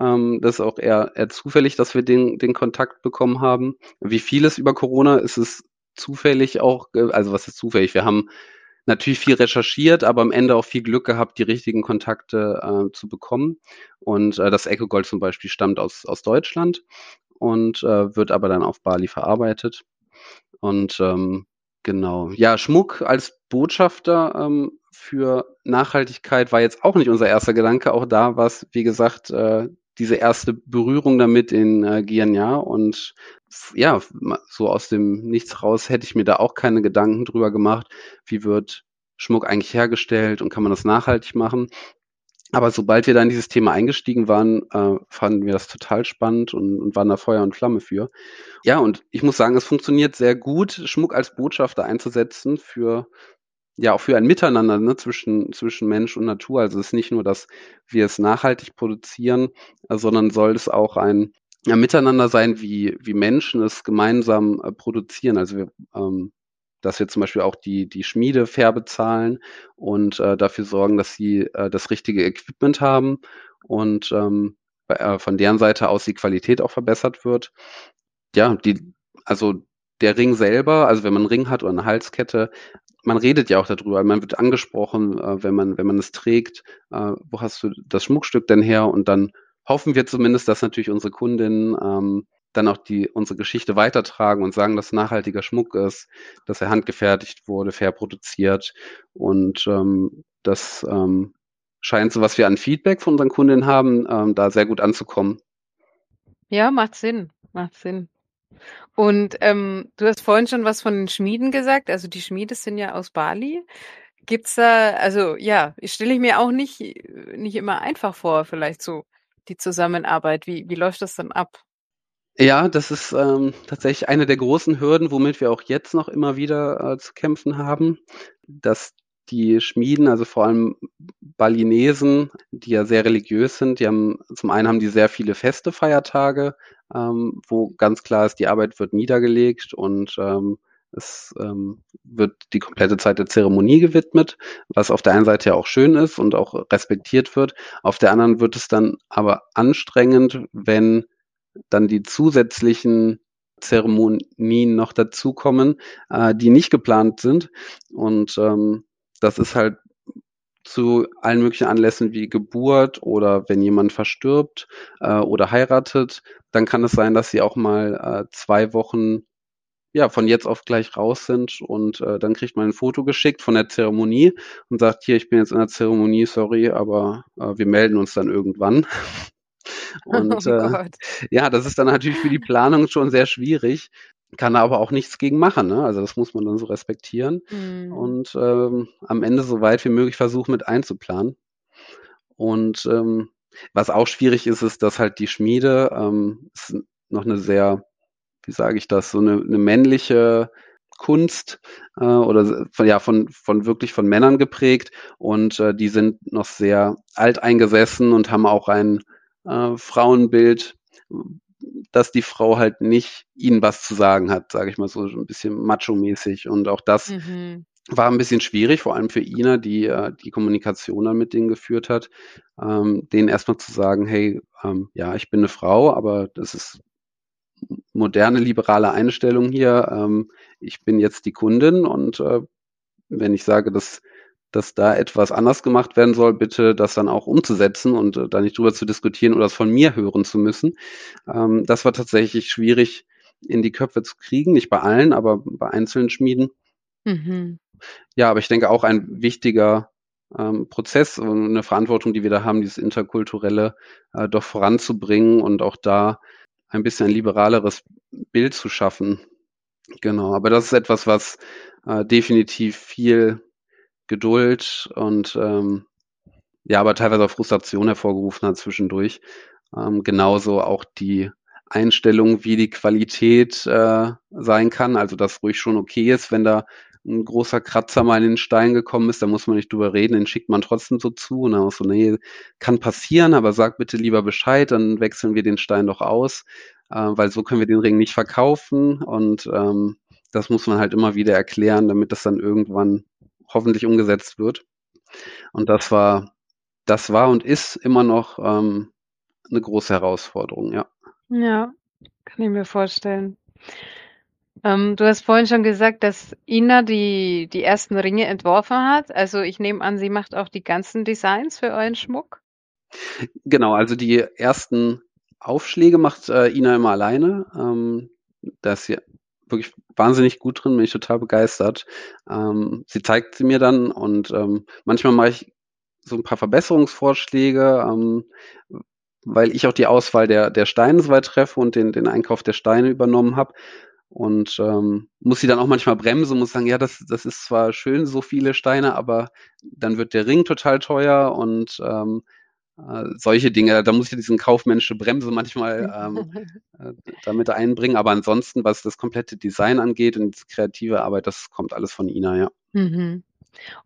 Ähm, das ist auch eher, eher zufällig, dass wir den, den Kontakt bekommen haben. Wie vieles über Corona ist es zufällig auch, also was ist zufällig? Wir haben natürlich viel recherchiert, aber am Ende auch viel Glück gehabt, die richtigen Kontakte äh, zu bekommen. Und äh, das Eco-Gold zum Beispiel stammt aus, aus Deutschland und äh, wird aber dann auf Bali verarbeitet. Und ähm, genau, ja, Schmuck als Botschafter ähm, für Nachhaltigkeit war jetzt auch nicht unser erster Gedanke. Auch da war es, wie gesagt, äh, diese erste Berührung damit in äh, Guyana und ja, so aus dem Nichts raus hätte ich mir da auch keine Gedanken drüber gemacht, wie wird Schmuck eigentlich hergestellt und kann man das nachhaltig machen. Aber sobald wir da in dieses Thema eingestiegen waren, äh, fanden wir das total spannend und, und waren da Feuer und Flamme für. Ja, und ich muss sagen, es funktioniert sehr gut, Schmuck als Botschafter einzusetzen für ja auch für ein Miteinander ne, zwischen, zwischen Mensch und Natur. Also es ist nicht nur, dass wir es nachhaltig produzieren, sondern soll es auch ein ja, Miteinander sein, wie, wie Menschen es gemeinsam äh, produzieren. Also wir, ähm, dass wir zum Beispiel auch die, die Schmiede fair bezahlen und äh, dafür sorgen, dass sie äh, das richtige Equipment haben und ähm, äh, von deren Seite aus die Qualität auch verbessert wird. Ja, die, also der Ring selber, also wenn man einen Ring hat oder eine Halskette, man redet ja auch darüber, man wird angesprochen, äh, wenn man, wenn man es trägt, äh, wo hast du das Schmuckstück denn her? Und dann hoffen wir zumindest, dass natürlich unsere Kundinnen ähm, dann auch die unsere Geschichte weitertragen und sagen, dass nachhaltiger Schmuck ist, dass er handgefertigt wurde, fair produziert und ähm, das ähm, scheint so, was wir an Feedback von unseren Kundinnen haben, ähm, da sehr gut anzukommen. Ja, macht Sinn, macht Sinn. Und ähm, du hast vorhin schon was von den Schmieden gesagt. Also die Schmiede sind ja aus Bali. Gibt's da, also ja, stelle ich mir auch nicht, nicht immer einfach vor, vielleicht so die Zusammenarbeit. Wie, wie läuft das dann ab? Ja, das ist ähm, tatsächlich eine der großen Hürden, womit wir auch jetzt noch immer wieder äh, zu kämpfen haben, dass die Schmieden, also vor allem Balinesen, die ja sehr religiös sind, die haben, zum einen haben die sehr viele feste Feiertage, ähm, wo ganz klar ist, die Arbeit wird niedergelegt und ähm, es ähm, wird die komplette Zeit der Zeremonie gewidmet, was auf der einen Seite ja auch schön ist und auch respektiert wird. Auf der anderen wird es dann aber anstrengend, wenn dann die zusätzlichen Zeremonien noch dazukommen, äh, die nicht geplant sind. Und ähm, das ist halt zu allen möglichen Anlässen wie Geburt oder wenn jemand verstirbt äh, oder heiratet, dann kann es sein, dass sie auch mal äh, zwei Wochen ja von jetzt auf gleich raus sind und äh, dann kriegt man ein Foto geschickt von der Zeremonie und sagt hier, ich bin jetzt in der Zeremonie, sorry, aber äh, wir melden uns dann irgendwann. Und oh äh, ja, das ist dann natürlich für die Planung schon sehr schwierig, kann aber auch nichts gegen machen. Ne? Also das muss man dann so respektieren mhm. und ähm, am Ende so weit wie möglich versuchen mit einzuplanen. Und ähm, was auch schwierig ist, ist, dass halt die Schmiede ähm, ist noch eine sehr, wie sage ich das, so eine, eine männliche Kunst äh, oder von, ja von von wirklich von Männern geprägt und äh, die sind noch sehr alt eingesessen und haben auch ein äh, Frauenbild, dass die Frau halt nicht ihnen was zu sagen hat, sage ich mal so, ein bisschen macho-mäßig. Und auch das mhm. war ein bisschen schwierig, vor allem für Ina, die äh, die Kommunikation dann mit denen geführt hat, ähm, denen erstmal zu sagen, hey, ähm, ja, ich bin eine Frau, aber das ist moderne liberale Einstellung hier. Ähm, ich bin jetzt die Kundin und äh, wenn ich sage, dass dass da etwas anders gemacht werden soll, bitte das dann auch umzusetzen und äh, da nicht drüber zu diskutieren oder es von mir hören zu müssen. Ähm, das war tatsächlich schwierig in die Köpfe zu kriegen, nicht bei allen, aber bei einzelnen Schmieden. Mhm. Ja, aber ich denke auch ein wichtiger ähm, Prozess und eine Verantwortung, die wir da haben, dieses interkulturelle äh, doch voranzubringen und auch da ein bisschen ein liberaleres Bild zu schaffen. Genau, aber das ist etwas, was äh, definitiv viel Geduld und ähm, ja, aber teilweise auch Frustration hervorgerufen hat zwischendurch. Ähm, genauso auch die Einstellung, wie die Qualität äh, sein kann. Also dass ruhig schon okay ist, wenn da ein großer Kratzer mal in den Stein gekommen ist, da muss man nicht drüber reden, den schickt man trotzdem so zu. Und dann auch so, nee, kann passieren, aber sag bitte lieber Bescheid, dann wechseln wir den Stein doch aus, äh, weil so können wir den Ring nicht verkaufen. Und ähm, das muss man halt immer wieder erklären, damit das dann irgendwann hoffentlich umgesetzt wird. Und das war, das war und ist immer noch ähm, eine große Herausforderung, ja. Ja, kann ich mir vorstellen. Ähm, du hast vorhin schon gesagt, dass Ina die, die ersten Ringe entworfen hat. Also ich nehme an, sie macht auch die ganzen Designs für euren Schmuck. Genau, also die ersten Aufschläge macht äh, Ina immer alleine. Ähm, da ist sie wirklich wahnsinnig gut drin, bin ich total begeistert. Ähm, sie zeigt sie mir dann und ähm, manchmal mache ich so ein paar Verbesserungsvorschläge, ähm, weil ich auch die Auswahl der, der Steine soweit treffe und den, den Einkauf der Steine übernommen habe. Und ähm, muss sie dann auch manchmal bremsen, muss sagen, ja, das, das ist zwar schön, so viele Steine, aber dann wird der Ring total teuer und ähm, äh, solche Dinge, da muss ich diesen kaufmännische Bremse manchmal ähm, äh, damit einbringen. Aber ansonsten, was das komplette Design angeht und die kreative Arbeit, das kommt alles von Ina, ja. Mhm.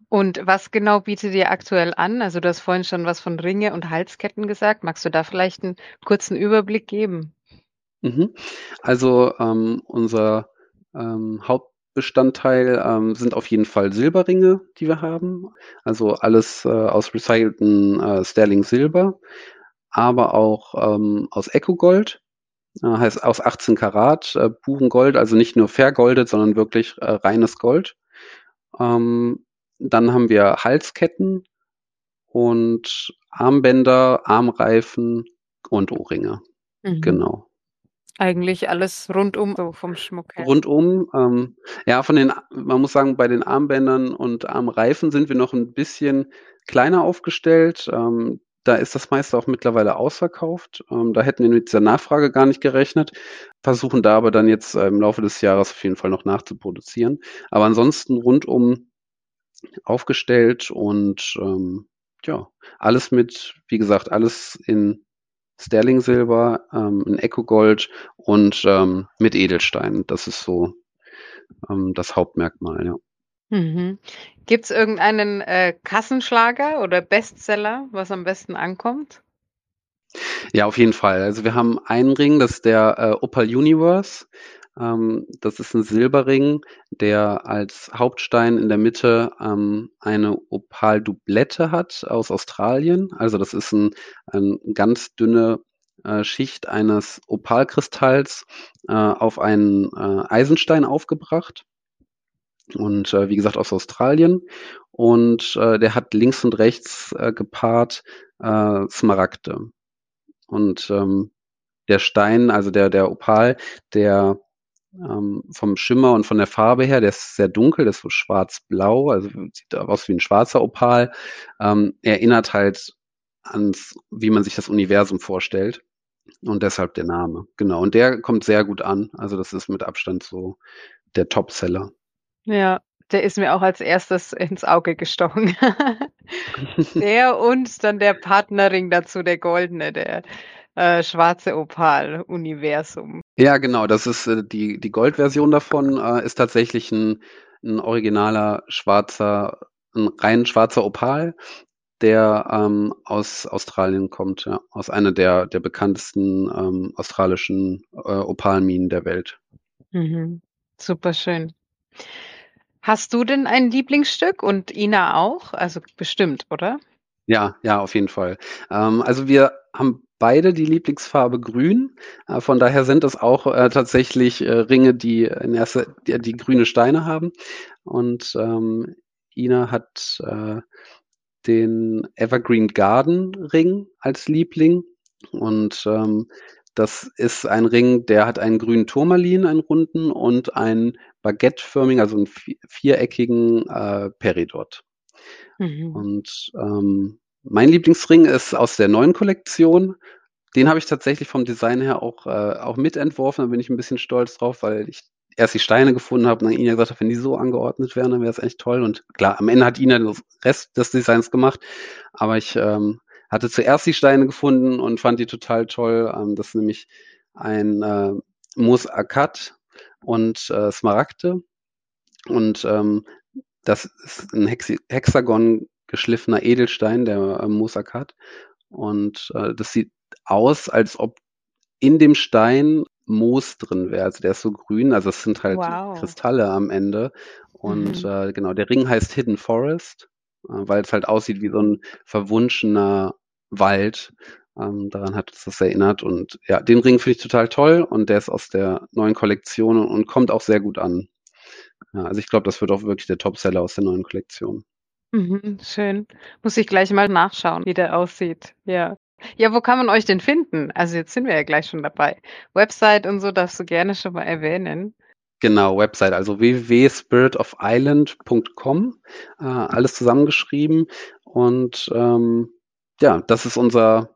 Und was genau bietet ihr aktuell an? Also du hast vorhin schon was von Ringe und Halsketten gesagt. Magst du da vielleicht einen kurzen Überblick geben? Mhm. Also ähm, unser ähm, Haupt Bestandteil ähm, sind auf jeden Fall Silberringe, die wir haben. Also alles äh, aus recycelten äh, Sterling Silber, aber auch ähm, aus Eco-Gold, äh, heißt aus 18 Karat, äh, puren Gold, also nicht nur vergoldet, sondern wirklich äh, reines Gold. Ähm, dann haben wir Halsketten und Armbänder, Armreifen und Ohrringe. Mhm. Genau. Eigentlich alles rundum so vom Schmuck her. Rundum, ähm, ja, von den, man muss sagen, bei den Armbändern und Armreifen sind wir noch ein bisschen kleiner aufgestellt. Ähm, da ist das meiste auch mittlerweile ausverkauft. Ähm, da hätten wir mit dieser Nachfrage gar nicht gerechnet. Versuchen da aber dann jetzt äh, im Laufe des Jahres auf jeden Fall noch nachzuproduzieren. Aber ansonsten rundum aufgestellt und ähm, ja, alles mit, wie gesagt, alles in Sterling Silber, ähm, ein Echo Gold und ähm, mit Edelstein. Das ist so ähm, das Hauptmerkmal, ja. Mhm. Gibt's irgendeinen, äh, Kassenschlager oder Bestseller, was am besten ankommt? Ja, auf jeden Fall. Also wir haben einen Ring, das ist der äh, Opal Universe. Ähm, das ist ein Silberring, der als Hauptstein in der Mitte ähm, eine Opal-Doublette hat aus Australien. Also das ist ein, ein ganz dünne äh, Schicht eines Opalkristalls äh, auf einen äh, Eisenstein aufgebracht. Und äh, wie gesagt aus Australien. Und äh, der hat links und rechts gepaart Smaragde. Und ähm, der Stein, also der, der Opal, der ähm, vom Schimmer und von der Farbe her, der ist sehr dunkel, der ist so schwarz-blau, also sieht aus wie ein schwarzer Opal, ähm, erinnert halt ans, wie man sich das Universum vorstellt. Und deshalb der Name. Genau. Und der kommt sehr gut an. Also das ist mit Abstand so der Topseller. Ja, der ist mir auch als erstes ins Auge gestochen. Der und dann der Partnerring dazu, der goldene, der äh, schwarze Opal-Universum. Ja, genau, das ist äh, die, die Goldversion davon, äh, ist tatsächlich ein, ein originaler schwarzer, ein rein schwarzer Opal, der ähm, aus Australien kommt, ja, aus einer der, der bekanntesten ähm, australischen äh, Opalminen der Welt. Mhm. Super schön. Hast du denn ein Lieblingsstück und Ina auch? Also bestimmt, oder? Ja, ja, auf jeden Fall. Ähm, also wir haben beide die Lieblingsfarbe grün. Äh, von daher sind es auch äh, tatsächlich äh, Ringe, die in erster, die, die grüne Steine haben. Und ähm, Ina hat äh, den Evergreen Garden Ring als Liebling. Und ähm, das ist ein Ring, der hat einen grünen Turmalin, einen runden, und einen baguetteförmigen, also einen viereckigen äh, Peridot. Mhm. Und ähm, mein Lieblingsring ist aus der neuen Kollektion. Den habe ich tatsächlich vom Design her auch, äh, auch mitentworfen. Da bin ich ein bisschen stolz drauf, weil ich erst die Steine gefunden habe und dann Ina gesagt habe, wenn die so angeordnet wären, dann wäre es echt toll. Und klar, am Ende hat Ina den Rest des Designs gemacht. Aber ich ähm, hatte zuerst die Steine gefunden und fand die total toll. Ähm, das ist nämlich ein äh, Moos Akat und äh, Smaragde. Und ähm, das ist ein Hex Hexagon geschliffener Edelstein, der äh, hat. Und äh, das sieht aus, als ob in dem Stein Moos drin wäre. Also der ist so grün, also es sind halt wow. Kristalle am Ende. Und mhm. äh, genau, der Ring heißt Hidden Forest, äh, weil es halt aussieht wie so ein verwunschener Wald. Ähm, daran hat es das erinnert. Und ja, den Ring finde ich total toll und der ist aus der neuen Kollektion und, und kommt auch sehr gut an. Ja, also ich glaube, das wird auch wirklich der Topseller aus der neuen Kollektion. Mhm, schön. Muss ich gleich mal nachschauen, wie der aussieht. Ja. Ja, wo kann man euch denn finden? Also jetzt sind wir ja gleich schon dabei. Website und so darfst du gerne schon mal erwähnen. Genau, Website, also www.spiritofisland.com, äh, alles zusammengeschrieben. Und ähm, ja, das ist unser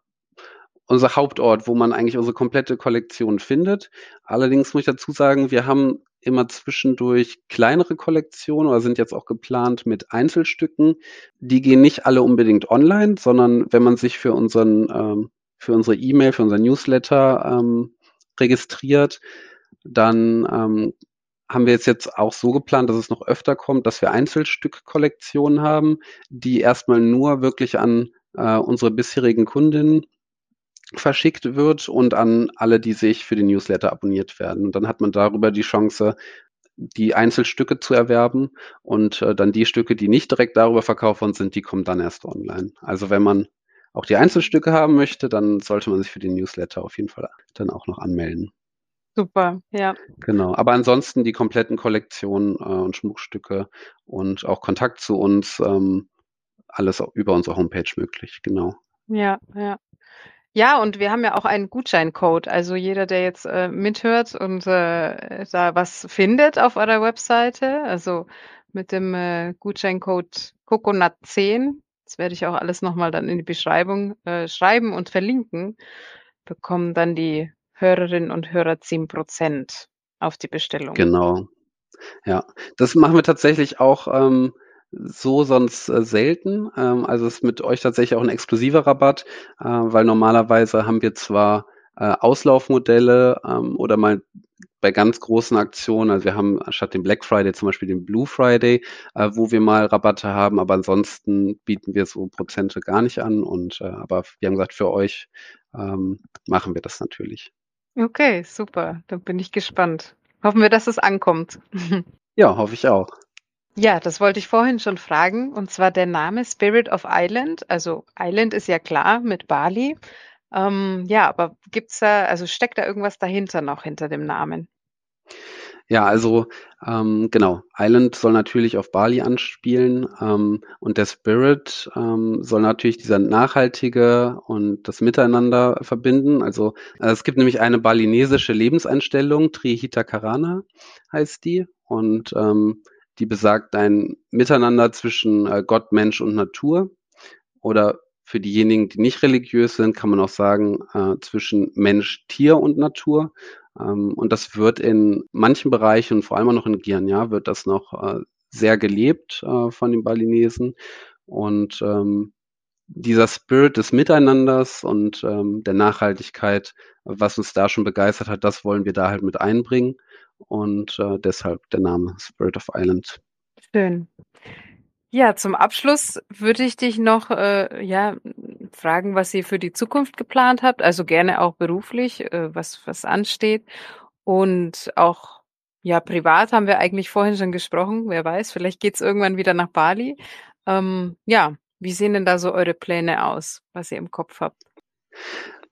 unser Hauptort, wo man eigentlich unsere komplette Kollektion findet. Allerdings muss ich dazu sagen, wir haben immer zwischendurch kleinere Kollektionen oder sind jetzt auch geplant mit Einzelstücken. Die gehen nicht alle unbedingt online, sondern wenn man sich für unseren, ähm, für unsere E-Mail, für unseren Newsletter ähm, registriert, dann ähm, haben wir jetzt jetzt auch so geplant, dass es noch öfter kommt, dass wir Einzelstückkollektionen haben, die erstmal nur wirklich an äh, unsere bisherigen Kundinnen verschickt wird und an alle, die sich für den Newsletter abonniert werden. Und dann hat man darüber die Chance, die Einzelstücke zu erwerben und äh, dann die Stücke, die nicht direkt darüber verkauft worden sind, die kommen dann erst online. Also wenn man auch die Einzelstücke haben möchte, dann sollte man sich für den Newsletter auf jeden Fall dann auch noch anmelden. Super, ja. Genau. Aber ansonsten die kompletten Kollektionen äh, und Schmuckstücke und auch Kontakt zu uns, ähm, alles über unsere Homepage möglich, genau. Ja, ja. Ja, und wir haben ja auch einen Gutscheincode. Also jeder, der jetzt äh, mithört und äh, da was findet auf eurer Webseite, also mit dem äh, Gutscheincode Coconut10, das werde ich auch alles nochmal dann in die Beschreibung äh, schreiben und verlinken, bekommen dann die Hörerinnen und Hörer 10% auf die Bestellung. Genau. Ja, das machen wir tatsächlich auch ähm, so sonst äh, selten. Ähm, also ist mit euch tatsächlich auch ein exklusiver Rabatt, äh, weil normalerweise haben wir zwar äh, Auslaufmodelle ähm, oder mal bei ganz großen Aktionen. Also wir haben statt dem Black Friday zum Beispiel den Blue Friday, äh, wo wir mal Rabatte haben, aber ansonsten bieten wir so Prozente gar nicht an. Und äh, aber wir haben gesagt, für euch ähm, machen wir das natürlich. Okay, super. Dann bin ich gespannt. Hoffen wir, dass es ankommt. Ja, hoffe ich auch. Ja, das wollte ich vorhin schon fragen. Und zwar der Name Spirit of Island. Also Island ist ja klar mit Bali. Ähm, ja, aber gibt's da, also steckt da irgendwas dahinter noch hinter dem Namen? Ja, also ähm, genau, Island soll natürlich auf Bali anspielen ähm, und der Spirit ähm, soll natürlich dieser nachhaltige und das Miteinander verbinden. Also äh, es gibt nämlich eine balinesische Lebenseinstellung, Trihita Karana heißt die und ähm, die besagt ein Miteinander zwischen äh, Gott, Mensch und Natur oder für diejenigen, die nicht religiös sind, kann man auch sagen, äh, zwischen Mensch, Tier und Natur. Ähm, und das wird in manchen Bereichen, vor allem auch noch in Guyana, wird das noch äh, sehr gelebt äh, von den Balinesen. Und ähm, dieser Spirit des Miteinanders und ähm, der Nachhaltigkeit, was uns da schon begeistert hat, das wollen wir da halt mit einbringen. Und äh, deshalb der Name Spirit of Island. Schön. Ja, zum Abschluss würde ich dich noch äh, ja, fragen, was ihr für die Zukunft geplant habt, also gerne auch beruflich, äh, was, was ansteht. Und auch ja, privat haben wir eigentlich vorhin schon gesprochen, wer weiß, vielleicht geht's irgendwann wieder nach Bali. Ähm, ja, wie sehen denn da so eure Pläne aus, was ihr im Kopf habt?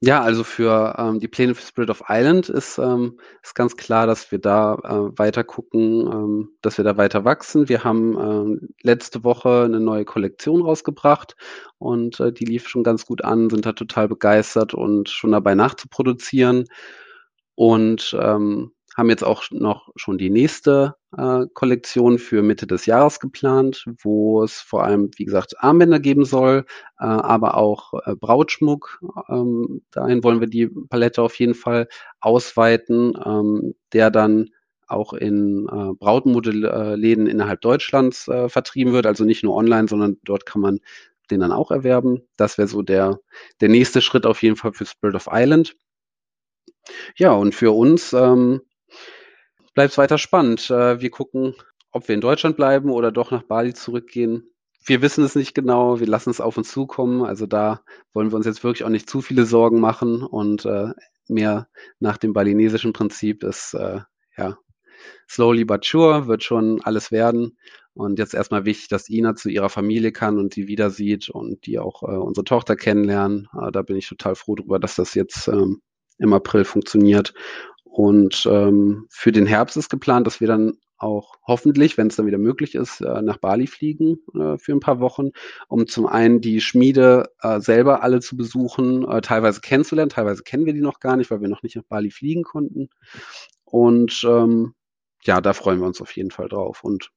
Ja, also für ähm, die Pläne für Spirit of Island ist, ähm, ist ganz klar, dass wir da äh, weiter gucken, ähm, dass wir da weiter wachsen. Wir haben ähm, letzte Woche eine neue Kollektion rausgebracht und äh, die lief schon ganz gut an, sind da total begeistert und schon dabei nachzuproduzieren. Und ähm, haben jetzt auch noch schon die nächste Kollektion für Mitte des Jahres geplant, wo es vor allem, wie gesagt, Armbänder geben soll, äh, aber auch äh, Brautschmuck. Ähm, dahin wollen wir die Palette auf jeden Fall ausweiten, ähm, der dann auch in äh, Brautmodelläden innerhalb Deutschlands äh, vertrieben wird, also nicht nur online, sondern dort kann man den dann auch erwerben. Das wäre so der, der nächste Schritt auf jeden Fall für Spirit of Island. Ja, und für uns ähm, bleibt es weiter spannend. Äh, wir gucken, ob wir in Deutschland bleiben oder doch nach Bali zurückgehen. Wir wissen es nicht genau, wir lassen es auf uns zukommen. Also da wollen wir uns jetzt wirklich auch nicht zu viele Sorgen machen und äh, mehr nach dem balinesischen Prinzip ist, äh, ja, slowly but sure, wird schon alles werden. Und jetzt erstmal wichtig, dass Ina zu ihrer Familie kann und sie wieder sieht und die auch äh, unsere Tochter kennenlernen. Äh, da bin ich total froh drüber, dass das jetzt ähm, im April funktioniert. Und ähm, für den Herbst ist geplant, dass wir dann auch hoffentlich, wenn es dann wieder möglich ist, äh, nach Bali fliegen äh, für ein paar Wochen, um zum einen die Schmiede äh, selber alle zu besuchen, äh, teilweise kennenzulernen, teilweise kennen wir die noch gar nicht, weil wir noch nicht nach Bali fliegen konnten. Und ähm, ja, da freuen wir uns auf jeden Fall drauf. Und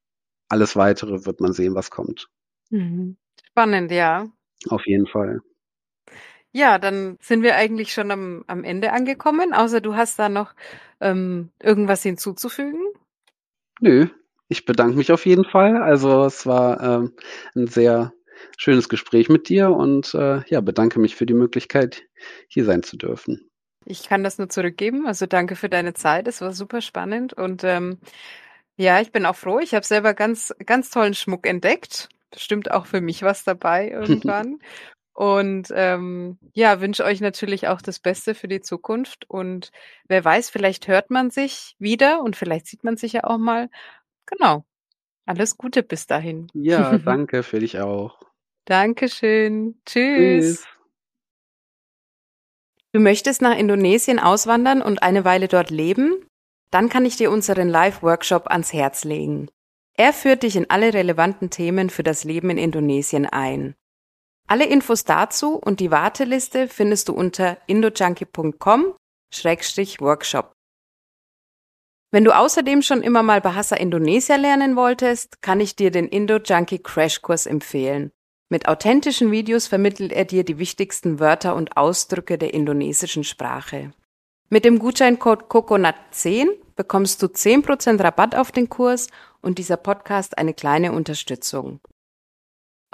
alles weitere wird man sehen, was kommt. Mhm. Spannend, ja. Auf jeden Fall. Ja, dann sind wir eigentlich schon am, am Ende angekommen, außer du hast da noch ähm, irgendwas hinzuzufügen. Nö, ich bedanke mich auf jeden Fall. Also es war ähm, ein sehr schönes Gespräch mit dir und äh, ja, bedanke mich für die Möglichkeit, hier sein zu dürfen. Ich kann das nur zurückgeben. Also danke für deine Zeit. Es war super spannend und ähm, ja, ich bin auch froh. Ich habe selber ganz, ganz tollen Schmuck entdeckt. Bestimmt auch für mich was dabei irgendwann. Und ähm, ja, wünsche euch natürlich auch das Beste für die Zukunft. Und wer weiß, vielleicht hört man sich wieder und vielleicht sieht man sich ja auch mal. Genau. Alles Gute bis dahin. Ja, danke für dich auch. Dankeschön. Tschüss. Tschüss. Du möchtest nach Indonesien auswandern und eine Weile dort leben? Dann kann ich dir unseren Live-Workshop ans Herz legen. Er führt dich in alle relevanten Themen für das Leben in Indonesien ein. Alle Infos dazu und die Warteliste findest du unter indojunkie.com-workshop. Wenn du außerdem schon immer mal Bahasa Indonesia lernen wolltest, kann ich dir den Indo-Junkie Crashkurs empfehlen. Mit authentischen Videos vermittelt er dir die wichtigsten Wörter und Ausdrücke der indonesischen Sprache. Mit dem Gutscheincode COCONUT10 bekommst du 10% Rabatt auf den Kurs und dieser Podcast eine kleine Unterstützung.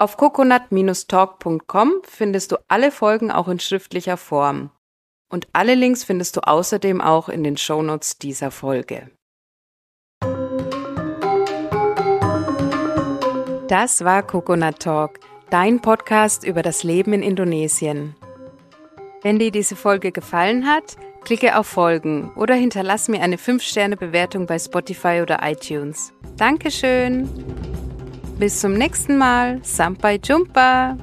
Auf coconut-talk.com findest du alle Folgen auch in schriftlicher Form. Und alle Links findest du außerdem auch in den Shownotes dieser Folge. Das war Coconut Talk, dein Podcast über das Leben in Indonesien. Wenn dir diese Folge gefallen hat, klicke auf Folgen oder hinterlass mir eine 5-Sterne-Bewertung bei Spotify oder iTunes. Dankeschön! Bis zum nächsten Mal. Sampai Jumpa!